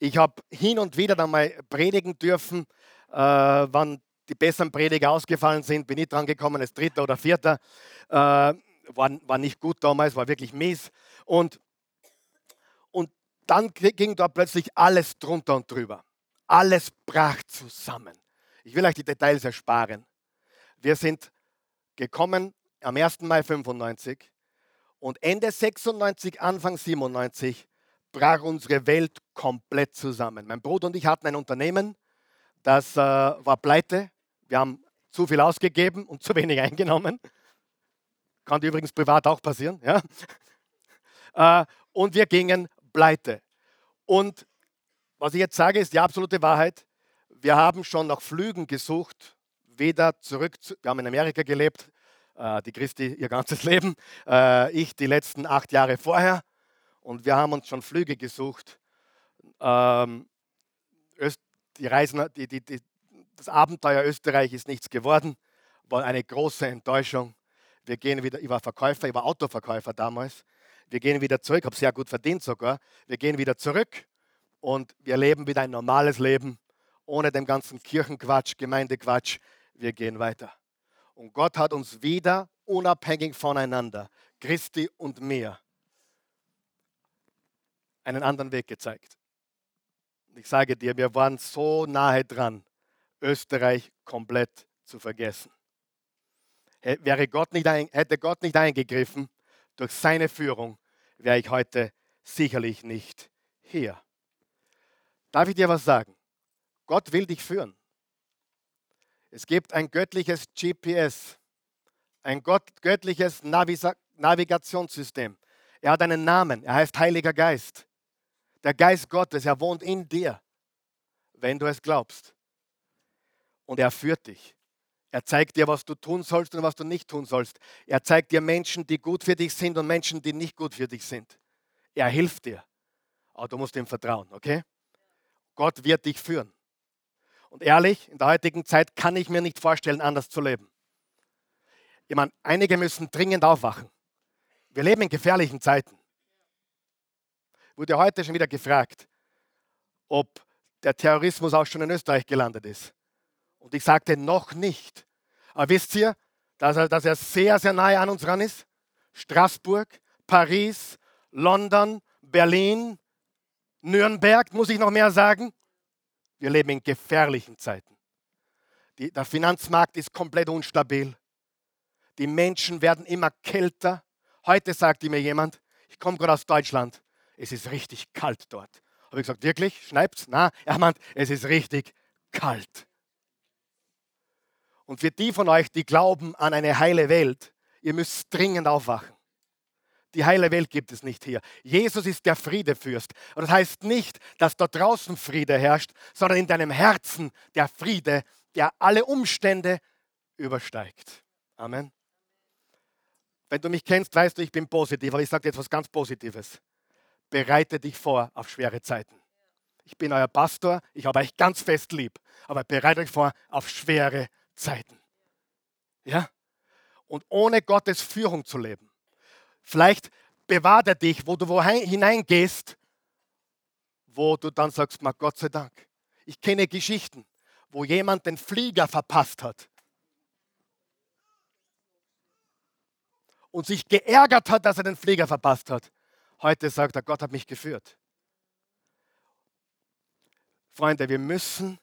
Ich habe hin und wieder dann mal predigen dürfen, äh, wann die besseren Prediger ausgefallen sind, bin ich dran gekommen als Dritter oder Vierter. Äh, war, war nicht gut damals, war wirklich mies. Und, dann ging da plötzlich alles drunter und drüber. Alles brach zusammen. Ich will euch die Details ersparen. Wir sind gekommen am 1. Mai 95 und Ende 96, Anfang 97 brach unsere Welt komplett zusammen. Mein Bruder und ich hatten ein Unternehmen, das äh, war pleite. Wir haben zu viel ausgegeben und zu wenig eingenommen. Kann übrigens privat auch passieren. Ja? Äh, und wir gingen pleite. Und was ich jetzt sage, ist die absolute Wahrheit. Wir haben schon nach Flügen gesucht, weder zurück, zu, wir haben in Amerika gelebt, äh, die Christi ihr ganzes Leben, äh, ich die letzten acht Jahre vorher. Und wir haben uns schon Flüge gesucht. Ähm, die Reisen, die, die, die, das Abenteuer Österreich ist nichts geworden, war eine große Enttäuschung. Wir gehen wieder, ich war Verkäufer, ich war Autoverkäufer damals. Wir gehen wieder zurück, habe sehr gut verdient sogar. Wir gehen wieder zurück und wir leben wieder ein normales Leben, ohne den ganzen Kirchenquatsch, Gemeindequatsch. Wir gehen weiter. Und Gott hat uns wieder unabhängig voneinander, Christi und mir, einen anderen Weg gezeigt. Ich sage dir, wir waren so nahe dran, Österreich komplett zu vergessen. Wäre Gott nicht hätte Gott nicht eingegriffen, durch seine Führung wäre ich heute sicherlich nicht hier. Darf ich dir was sagen? Gott will dich führen. Es gibt ein göttliches GPS, ein göttliches Navigationssystem. Er hat einen Namen, er heißt Heiliger Geist. Der Geist Gottes, er wohnt in dir, wenn du es glaubst. Und er führt dich. Er zeigt dir, was du tun sollst und was du nicht tun sollst. Er zeigt dir Menschen, die gut für dich sind und Menschen, die nicht gut für dich sind. Er hilft dir. Aber du musst ihm vertrauen, okay? Gott wird dich führen. Und ehrlich, in der heutigen Zeit kann ich mir nicht vorstellen, anders zu leben. Ich meine, einige müssen dringend aufwachen. Wir leben in gefährlichen Zeiten. Wurde heute schon wieder gefragt, ob der Terrorismus auch schon in Österreich gelandet ist. Und ich sagte noch nicht. Aber wisst ihr, dass er, dass er sehr, sehr nahe an uns ran ist? Straßburg, Paris, London, Berlin, Nürnberg, muss ich noch mehr sagen? Wir leben in gefährlichen Zeiten. Die, der Finanzmarkt ist komplett unstabil. Die Menschen werden immer kälter. Heute sagte mir jemand, ich komme gerade aus Deutschland, es ist richtig kalt dort. Habe ich gesagt, wirklich? Schneit's? Na, er meint, es ist richtig kalt. Und für die von euch, die glauben an eine heile Welt, ihr müsst dringend aufwachen. Die heile Welt gibt es nicht hier. Jesus ist der Friedefürst. Und das heißt nicht, dass da draußen Friede herrscht, sondern in deinem Herzen der Friede, der alle Umstände übersteigt. Amen. Wenn du mich kennst, weißt du, ich bin positiv, aber ich sage dir etwas ganz Positives. Bereite dich vor auf schwere Zeiten. Ich bin euer Pastor, ich habe euch ganz fest lieb, aber bereite euch vor auf schwere Zeiten. Ja? Und ohne Gottes Führung zu leben Vielleicht bewahrt er dich, wo du wo hineingehst, wo du dann sagst, mal Gott sei Dank. Ich kenne Geschichten, wo jemand den Flieger verpasst hat und sich geärgert hat, dass er den Flieger verpasst hat. Heute sagt er, Gott hat mich geführt. Freunde, wir müssen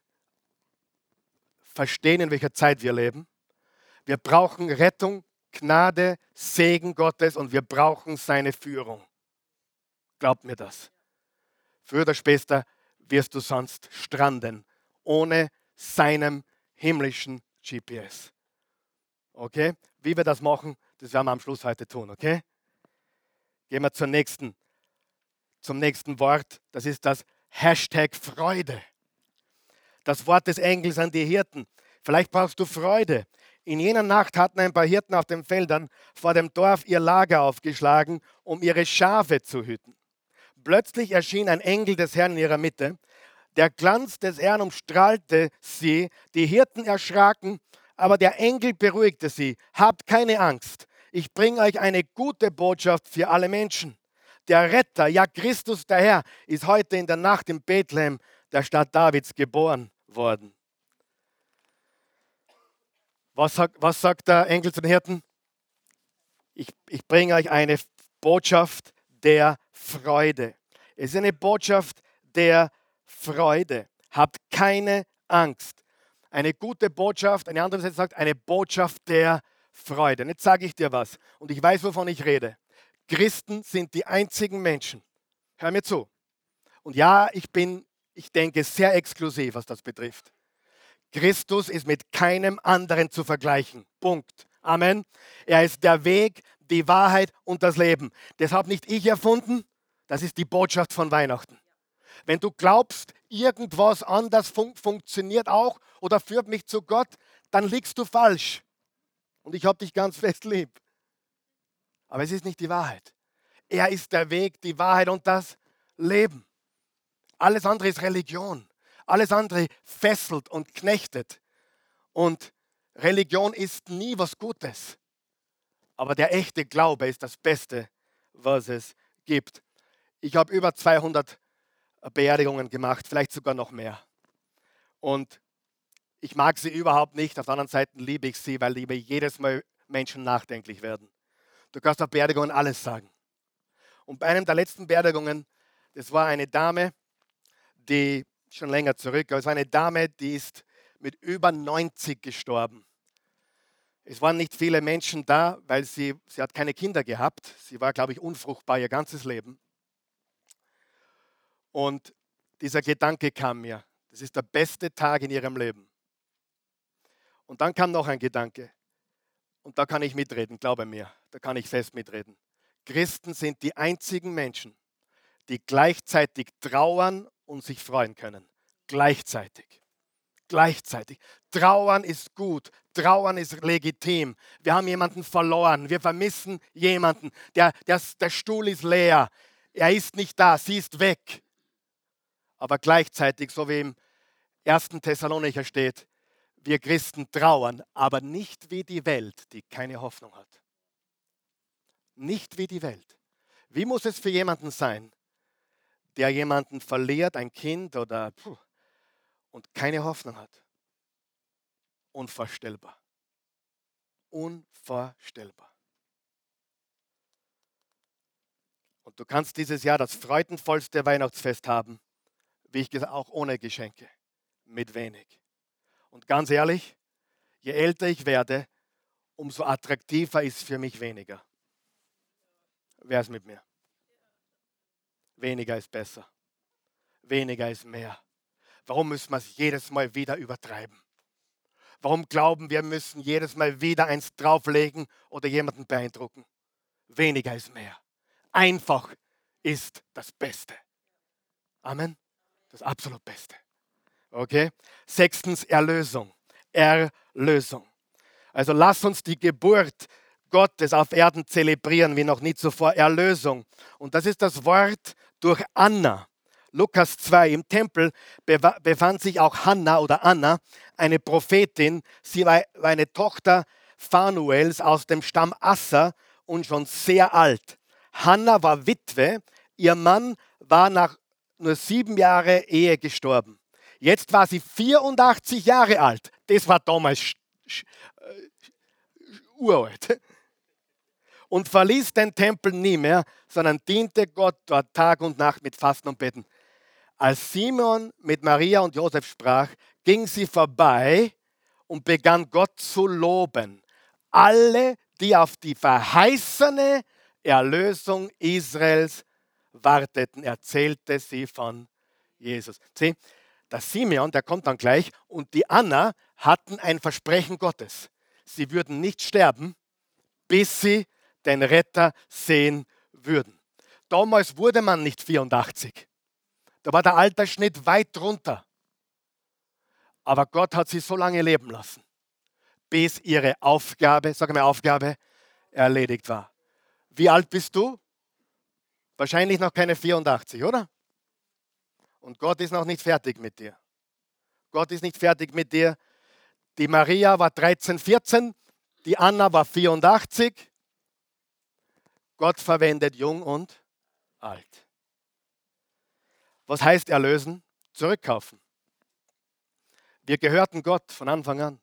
verstehen, in welcher Zeit wir leben. Wir brauchen Rettung Gnade, Segen Gottes und wir brauchen seine Führung. Glaubt mir das. Früher oder später wirst du sonst stranden, ohne seinem himmlischen GPS. Okay? Wie wir das machen, das werden wir am Schluss heute tun, okay? Gehen wir zur nächsten zum nächsten Wort. Das ist das Hashtag Freude. Das Wort des Engels an die Hirten. Vielleicht brauchst du Freude. In jener Nacht hatten ein paar Hirten auf den Feldern vor dem Dorf ihr Lager aufgeschlagen, um ihre Schafe zu hüten. Plötzlich erschien ein Engel des Herrn in ihrer Mitte. Der Glanz des Herrn umstrahlte sie, die Hirten erschraken, aber der Engel beruhigte sie. Habt keine Angst, ich bringe euch eine gute Botschaft für alle Menschen. Der Retter, ja Christus der Herr, ist heute in der Nacht in Bethlehem, der Stadt Davids, geboren worden. Was sagt, was sagt der Engel zu den Hirten? Ich, ich bringe euch eine Botschaft der Freude. Es ist eine Botschaft der Freude. Habt keine Angst. Eine gute Botschaft, eine andere Seite sagt, eine Botschaft der Freude. Und jetzt sage ich dir was. Und ich weiß, wovon ich rede. Christen sind die einzigen Menschen. Hör mir zu. Und ja, ich bin, ich denke, sehr exklusiv, was das betrifft. Christus ist mit keinem anderen zu vergleichen. Punkt. Amen. Er ist der Weg, die Wahrheit und das Leben. Das habe nicht ich erfunden, das ist die Botschaft von Weihnachten. Wenn du glaubst, irgendwas anders fun funktioniert auch oder führt mich zu Gott, dann liegst du falsch. Und ich habe dich ganz fest lieb. Aber es ist nicht die Wahrheit. Er ist der Weg, die Wahrheit und das Leben. Alles andere ist Religion. Alles andere fesselt und knechtet. Und Religion ist nie was Gutes. Aber der echte Glaube ist das Beste, was es gibt. Ich habe über 200 Beerdigungen gemacht, vielleicht sogar noch mehr. Und ich mag sie überhaupt nicht. Auf der anderen Seite liebe ich sie, weil liebe jedes Mal Menschen nachdenklich werden. Du kannst auf Beerdigungen alles sagen. Und bei einem der letzten Beerdigungen, das war eine Dame, die schon länger zurück. Es war eine Dame, die ist mit über 90 gestorben. Es waren nicht viele Menschen da, weil sie, sie hat keine Kinder gehabt. Sie war, glaube ich, unfruchtbar ihr ganzes Leben. Und dieser Gedanke kam mir. Das ist der beste Tag in ihrem Leben. Und dann kam noch ein Gedanke. Und da kann ich mitreden, glaube mir. Da kann ich fest mitreden. Christen sind die einzigen Menschen, die gleichzeitig trauern und sich freuen können. Gleichzeitig. Gleichzeitig. Trauern ist gut. Trauern ist legitim. Wir haben jemanden verloren. Wir vermissen jemanden. Der, der, der Stuhl ist leer. Er ist nicht da. Sie ist weg. Aber gleichzeitig, so wie im ersten Thessalonicher steht, wir Christen trauern, aber nicht wie die Welt, die keine Hoffnung hat. Nicht wie die Welt. Wie muss es für jemanden sein, der jemanden verliert, ein Kind oder puh, und keine Hoffnung hat. Unvorstellbar. Unvorstellbar. Und du kannst dieses Jahr das freudenvollste Weihnachtsfest haben, wie ich gesagt auch ohne Geschenke, mit wenig. Und ganz ehrlich, je älter ich werde, umso attraktiver ist für mich weniger. Wer ist mit mir? Weniger ist besser. Weniger ist mehr. Warum müssen wir es jedes Mal wieder übertreiben? Warum glauben wir müssen jedes Mal wieder eins drauflegen oder jemanden beeindrucken? Weniger ist mehr. Einfach ist das Beste. Amen. Das absolut Beste. Okay? Sechstens Erlösung. Erlösung. Also lass uns die Geburt Gottes auf Erden zelebrieren wie noch nie zuvor. Erlösung. Und das ist das Wort durch Anna. Lukas 2, im Tempel befand sich auch Hannah oder Anna, eine Prophetin. Sie war eine Tochter Phanuels aus dem Stamm Asser und schon sehr alt. Hannah war Witwe, ihr Mann war nach nur sieben Jahren Ehe gestorben. Jetzt war sie 84 Jahre alt. Das war damals äh, uralt und verließ den Tempel nie mehr, sondern diente Gott dort Tag und Nacht mit Fasten und Beten. Als Simon mit Maria und Josef sprach, ging sie vorbei und begann Gott zu loben. Alle, die auf die verheißene Erlösung Israels warteten, erzählte sie von Jesus. Sieh, der Simeon, der kommt dann gleich, und die Anna hatten ein Versprechen Gottes. Sie würden nicht sterben, bis sie den Retter sehen würden. damals wurde man nicht 84. Da war der Altersschnitt weit drunter. Aber Gott hat sie so lange leben lassen, bis ihre Aufgabe, sage mal Aufgabe, erledigt war. Wie alt bist du? Wahrscheinlich noch keine 84, oder? Und Gott ist noch nicht fertig mit dir. Gott ist nicht fertig mit dir. Die Maria war 13, 14, die Anna war 84. Gott verwendet jung und alt. Was heißt erlösen? Zurückkaufen. Wir gehörten Gott von Anfang an.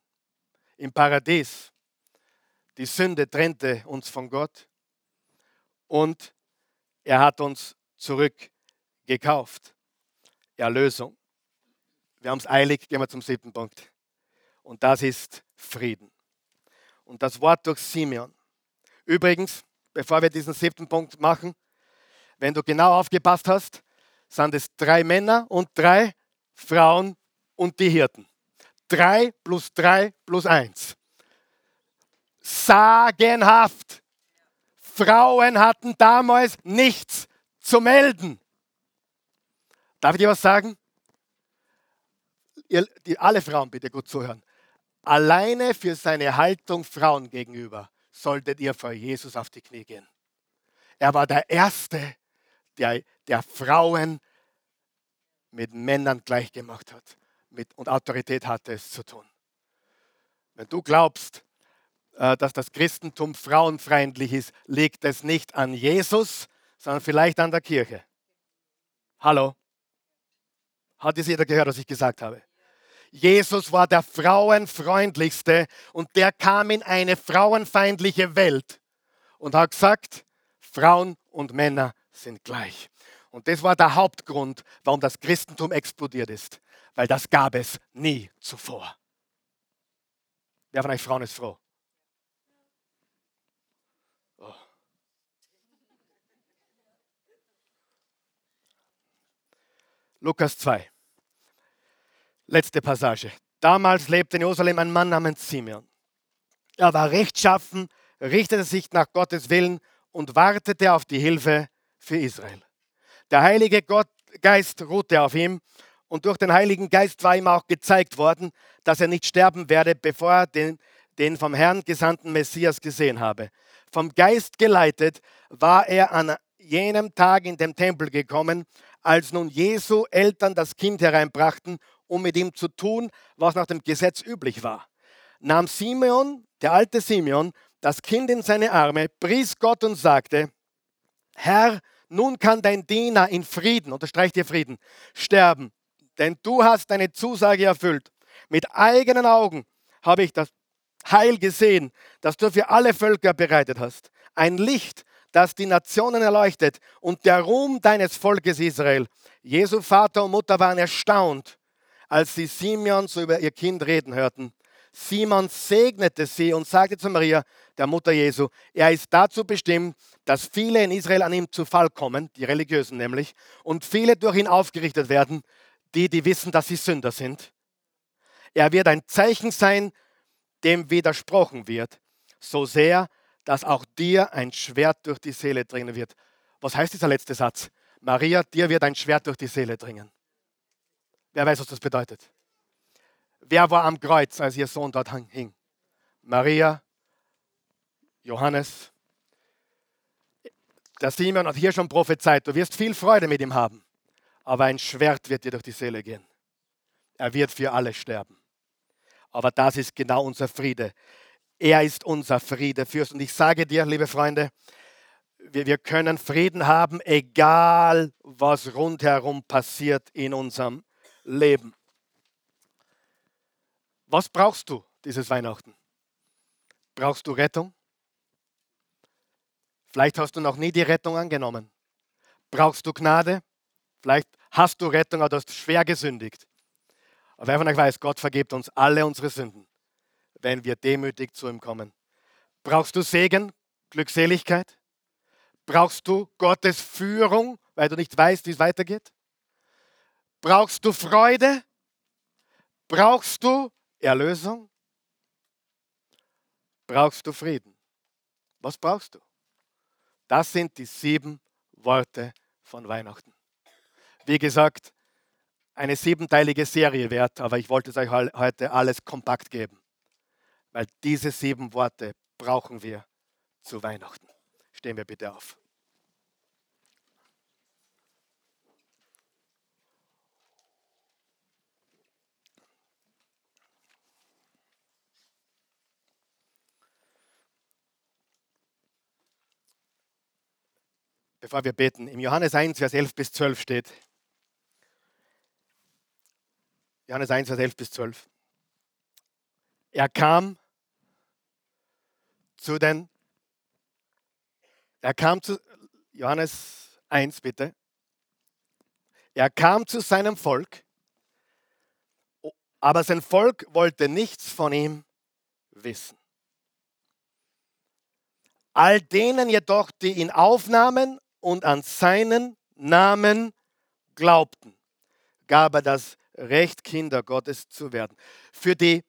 Im Paradies. Die Sünde trennte uns von Gott und er hat uns zurückgekauft. Erlösung. Wir haben es eilig, gehen wir zum siebten Punkt. Und das ist Frieden. Und das Wort durch Simeon. Übrigens, bevor wir diesen siebten Punkt machen, wenn du genau aufgepasst hast, sind es drei Männer und drei Frauen und die Hirten. Drei plus drei plus eins. Sagenhaft. Frauen hatten damals nichts zu melden. Darf ich dir was sagen? Ihr, die, alle Frauen bitte gut zuhören. Alleine für seine Haltung Frauen gegenüber solltet ihr vor Jesus auf die Knie gehen. Er war der Erste, der, der Frauen mit Männern gleichgemacht hat mit, und Autorität hatte es zu tun. Wenn du glaubst, äh, dass das Christentum frauenfeindlich ist, liegt es nicht an Jesus, sondern vielleicht an der Kirche. Hallo? Hat es jeder gehört, was ich gesagt habe? Jesus war der frauenfreundlichste und der kam in eine frauenfeindliche Welt und hat gesagt, Frauen und Männer sind gleich. Und das war der Hauptgrund, warum das Christentum explodiert ist, weil das gab es nie zuvor. Wer von euch Frauen ist froh? Oh. Lukas 2. Letzte Passage. Damals lebte in Jerusalem ein Mann namens Simeon. Er war rechtschaffen, richtete sich nach Gottes Willen und wartete auf die Hilfe für Israel. Der Heilige Gott, Geist ruhte auf ihm und durch den Heiligen Geist war ihm auch gezeigt worden, dass er nicht sterben werde, bevor er den, den vom Herrn gesandten Messias gesehen habe. Vom Geist geleitet war er an jenem Tag in den Tempel gekommen, als nun Jesu Eltern das Kind hereinbrachten, um mit ihm zu tun, was nach dem Gesetz üblich war. Nahm Simeon, der alte Simeon, das Kind in seine Arme, pries Gott und sagte, Herr, nun kann dein Diener in Frieden, unterstreicht dir Frieden, sterben, denn du hast deine Zusage erfüllt. Mit eigenen Augen habe ich das Heil gesehen, das du für alle Völker bereitet hast. Ein Licht, das die Nationen erleuchtet und der Ruhm deines Volkes Israel. Jesu Vater und Mutter waren erstaunt, als sie Simeon so über ihr Kind reden hörten. Simon segnete sie und sagte zu Maria, der Mutter Jesu, er ist dazu bestimmt, dass viele in Israel an ihm zu Fall kommen, die Religiösen nämlich, und viele durch ihn aufgerichtet werden, die, die wissen, dass sie Sünder sind. Er wird ein Zeichen sein, dem widersprochen wird, so sehr, dass auch dir ein Schwert durch die Seele dringen wird. Was heißt dieser letzte Satz? Maria, dir wird ein Schwert durch die Seele dringen. Wer weiß, was das bedeutet? Wer war am Kreuz, als ihr Sohn dort hing? Maria, Johannes. Der Simon hat hier schon prophezeit, du wirst viel Freude mit ihm haben, aber ein Schwert wird dir durch die Seele gehen. Er wird für alle sterben. Aber das ist genau unser Friede. Er ist unser Friedefürst. Und ich sage dir, liebe Freunde, wir, wir können Frieden haben, egal was rundherum passiert in unserem Leben. Was brauchst du dieses Weihnachten? Brauchst du Rettung? Vielleicht hast du noch nie die Rettung angenommen. Brauchst du Gnade? Vielleicht hast du Rettung, aber du hast schwer gesündigt. Aber wer von euch weiß, Gott vergibt uns alle unsere Sünden, wenn wir demütig zu ihm kommen. Brauchst du Segen, Glückseligkeit? Brauchst du Gottes Führung, weil du nicht weißt, wie es weitergeht? Brauchst du Freude? Brauchst du Erlösung? Brauchst du Frieden? Was brauchst du? Das sind die sieben Worte von Weihnachten. Wie gesagt, eine siebenteilige Serie wert, aber ich wollte es euch heute alles kompakt geben, weil diese sieben Worte brauchen wir zu Weihnachten. Stehen wir bitte auf. Bevor wir beten, im Johannes 1, Vers 11 bis 12 steht, Johannes 1, Vers 11 bis 12, er kam zu den, er kam zu, Johannes 1 bitte, er kam zu seinem Volk, aber sein Volk wollte nichts von ihm wissen. All denen jedoch, die ihn aufnahmen und an seinen Namen glaubten, gab er das Recht, Kinder Gottes zu werden. Für die,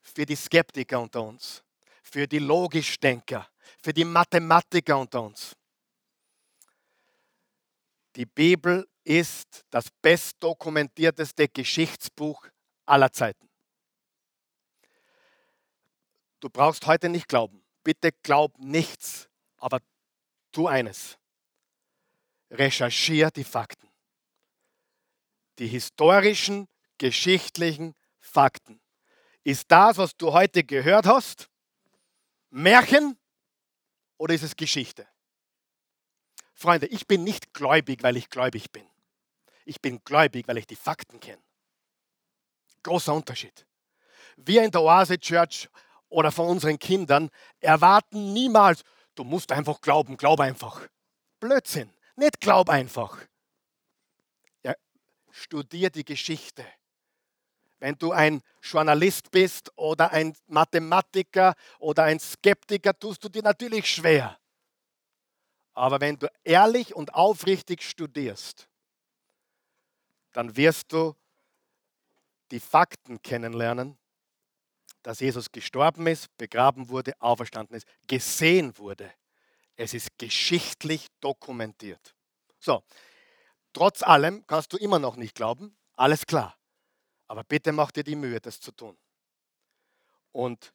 für die Skeptiker unter uns, für die Logischdenker, für die Mathematiker unter uns. Die Bibel ist das bestdokumentierteste Geschichtsbuch aller Zeiten. Du brauchst heute nicht glauben. Bitte glaub nichts, aber tu eines. Recherchier die Fakten. Die historischen, geschichtlichen Fakten. Ist das, was du heute gehört hast, Märchen oder ist es Geschichte? Freunde, ich bin nicht gläubig, weil ich gläubig bin. Ich bin gläubig, weil ich die Fakten kenne. Großer Unterschied. Wir in der Oase Church oder von unseren Kindern erwarten niemals, du musst einfach glauben, glaub einfach. Blödsinn. Nicht glaub einfach. Ja, studier die Geschichte. Wenn du ein Journalist bist oder ein Mathematiker oder ein Skeptiker, tust du dir natürlich schwer. Aber wenn du ehrlich und aufrichtig studierst, dann wirst du die Fakten kennenlernen, dass Jesus gestorben ist, begraben wurde, auferstanden ist, gesehen wurde. Es ist geschichtlich dokumentiert. So, trotz allem kannst du immer noch nicht glauben, alles klar. Aber bitte mach dir die Mühe, das zu tun. Und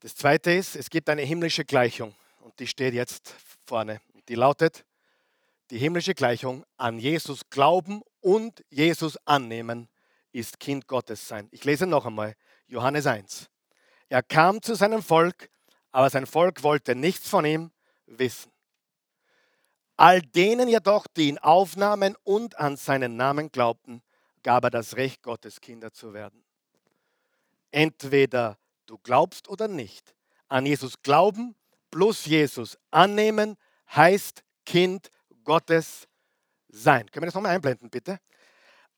das Zweite ist, es gibt eine himmlische Gleichung und die steht jetzt vorne. Die lautet, die himmlische Gleichung an Jesus glauben und Jesus annehmen ist Kind Gottes sein. Ich lese noch einmal Johannes 1. Er kam zu seinem Volk aber sein Volk wollte nichts von ihm wissen. All denen jedoch, die ihn aufnahmen und an seinen Namen glaubten, gab er das Recht, Gottes Kinder zu werden. Entweder du glaubst oder nicht. An Jesus glauben plus Jesus annehmen heißt Kind Gottes sein. Können wir das nochmal einblenden, bitte?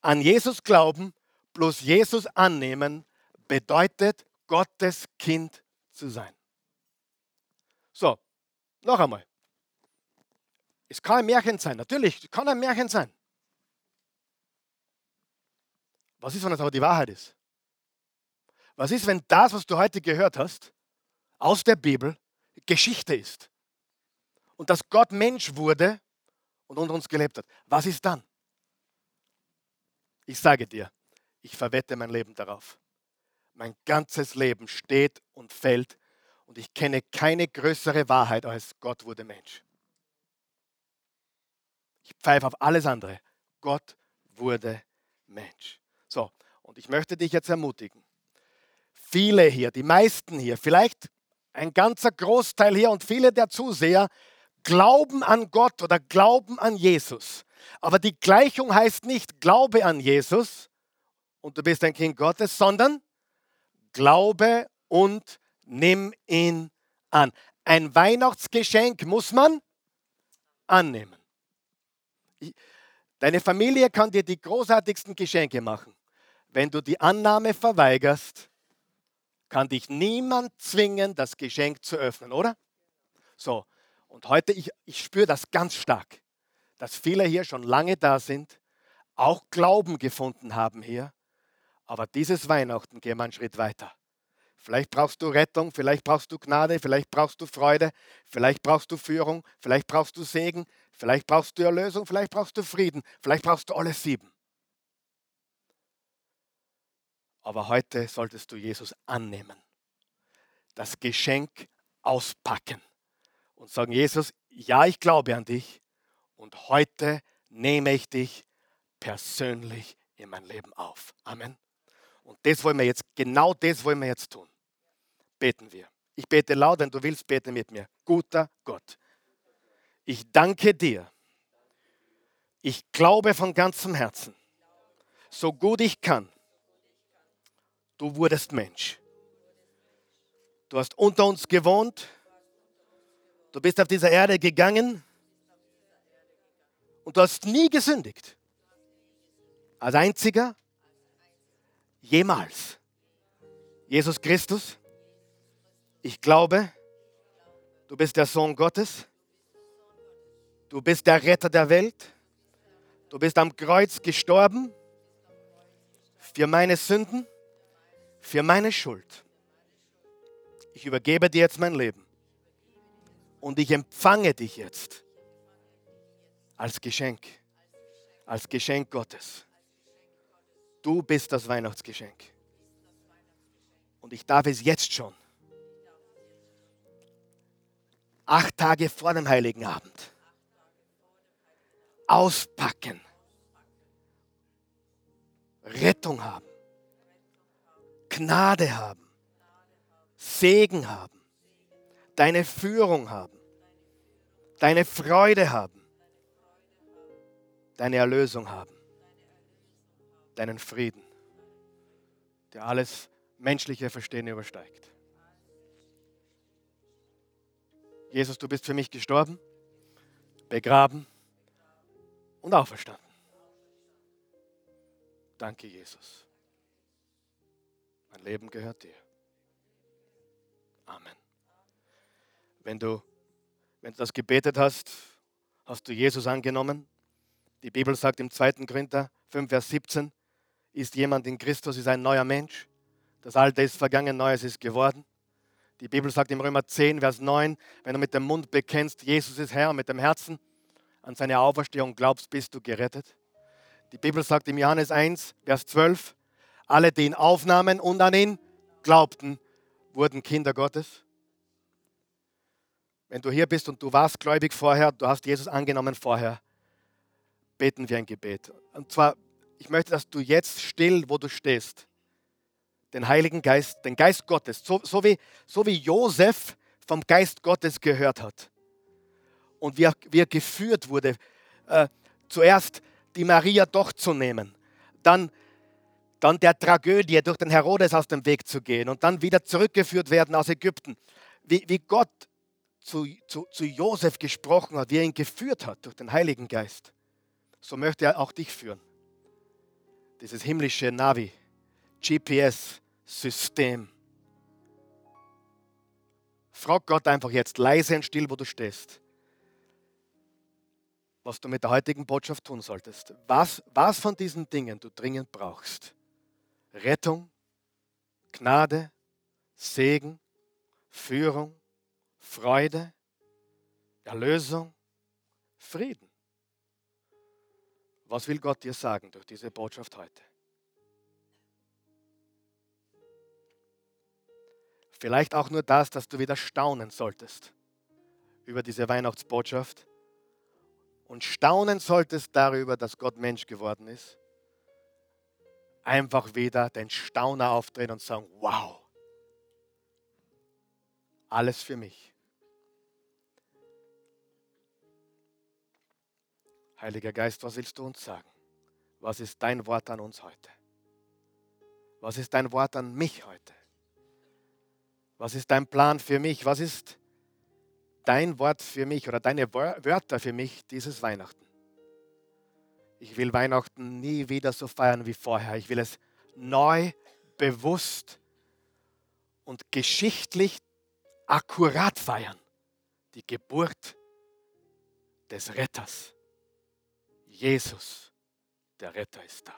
An Jesus glauben plus Jesus annehmen bedeutet Gottes Kind zu sein. So, noch einmal. Es kann ein Märchen sein, natürlich, es kann ein Märchen sein. Was ist, wenn das aber die Wahrheit ist? Was ist, wenn das, was du heute gehört hast, aus der Bibel Geschichte ist? Und dass Gott Mensch wurde und unter uns gelebt hat. Was ist dann? Ich sage dir, ich verwette mein Leben darauf. Mein ganzes Leben steht und fällt und ich kenne keine größere Wahrheit als Gott wurde Mensch. Ich pfeife auf alles andere. Gott wurde Mensch. So, und ich möchte dich jetzt ermutigen. Viele hier, die meisten hier, vielleicht ein ganzer Großteil hier und viele der Zuseher glauben an Gott oder glauben an Jesus. Aber die Gleichung heißt nicht Glaube an Jesus und du bist ein Kind Gottes, sondern Glaube und nimm ihn an. Ein Weihnachtsgeschenk muss man annehmen. Deine Familie kann dir die großartigsten Geschenke machen. Wenn du die Annahme verweigerst, kann dich niemand zwingen, das Geschenk zu öffnen, oder? So, und heute, ich, ich spüre das ganz stark, dass viele hier schon lange da sind, auch Glauben gefunden haben hier, aber dieses Weihnachten gehen wir einen Schritt weiter. Vielleicht brauchst du Rettung, vielleicht brauchst du Gnade, vielleicht brauchst du Freude, vielleicht brauchst du Führung, vielleicht brauchst du Segen, vielleicht brauchst du Erlösung, vielleicht brauchst du Frieden, vielleicht brauchst du alle sieben. Aber heute solltest du Jesus annehmen, das Geschenk auspacken und sagen, Jesus, ja, ich glaube an dich und heute nehme ich dich persönlich in mein Leben auf. Amen. Und das wollen wir jetzt, genau das wollen wir jetzt tun. Beten wir. Ich bete laut, wenn du willst, bete mit mir. Guter Gott, ich danke dir. Ich glaube von ganzem Herzen, so gut ich kann, du wurdest Mensch. Du hast unter uns gewohnt. Du bist auf dieser Erde gegangen und du hast nie gesündigt. Als einziger jemals. Jesus Christus, ich glaube, du bist der Sohn Gottes. Du bist der Retter der Welt. Du bist am Kreuz gestorben für meine Sünden, für meine Schuld. Ich übergebe dir jetzt mein Leben und ich empfange dich jetzt als Geschenk, als Geschenk Gottes. Du bist das Weihnachtsgeschenk. Und ich darf es jetzt schon, acht Tage vor dem Heiligen Abend, auspacken, Rettung haben, Gnade haben, Segen haben, deine Führung haben, deine Freude haben, deine Erlösung haben. Deinen Frieden, der alles menschliche Verstehen übersteigt. Jesus, du bist für mich gestorben, begraben und auferstanden. Danke, Jesus. Mein Leben gehört dir. Amen. Wenn du, wenn du das gebetet hast, hast du Jesus angenommen. Die Bibel sagt im 2. Korinther 5, Vers 17, ist jemand in Christus, ist ein neuer Mensch. Das Alte ist vergangen, Neues ist geworden. Die Bibel sagt im Römer 10, Vers 9, wenn du mit dem Mund bekennst, Jesus ist Herr mit dem Herzen an seine Auferstehung glaubst, bist du gerettet. Die Bibel sagt im Johannes 1, Vers 12, alle, die ihn aufnahmen und an ihn glaubten, wurden Kinder Gottes. Wenn du hier bist und du warst gläubig vorher, du hast Jesus angenommen vorher, beten wir ein Gebet. Und zwar ich möchte, dass du jetzt still, wo du stehst, den Heiligen Geist, den Geist Gottes, so, so, wie, so wie Josef vom Geist Gottes gehört hat und wie er, wie er geführt wurde, äh, zuerst die Maria doch zu nehmen, dann, dann der Tragödie durch den Herodes aus dem Weg zu gehen und dann wieder zurückgeführt werden aus Ägypten. Wie, wie Gott zu, zu, zu Josef gesprochen hat, wie er ihn geführt hat durch den Heiligen Geist, so möchte er auch dich führen dieses himmlische Navi, GPS-System. Frag Gott einfach jetzt leise und still, wo du stehst, was du mit der heutigen Botschaft tun solltest. Was, was von diesen Dingen du dringend brauchst. Rettung, Gnade, Segen, Führung, Freude, Erlösung, Frieden. Was will Gott dir sagen durch diese Botschaft heute? Vielleicht auch nur das, dass du wieder staunen solltest über diese Weihnachtsbotschaft und staunen solltest darüber, dass Gott Mensch geworden ist. Einfach wieder den Stauner aufdrehen und sagen, wow, alles für mich. Heiliger Geist, was willst du uns sagen? Was ist dein Wort an uns heute? Was ist dein Wort an mich heute? Was ist dein Plan für mich? Was ist dein Wort für mich oder deine Wörter für mich dieses Weihnachten? Ich will Weihnachten nie wieder so feiern wie vorher. Ich will es neu, bewusst und geschichtlich akkurat feiern. Die Geburt des Retters. Jesus, der Retter ist da.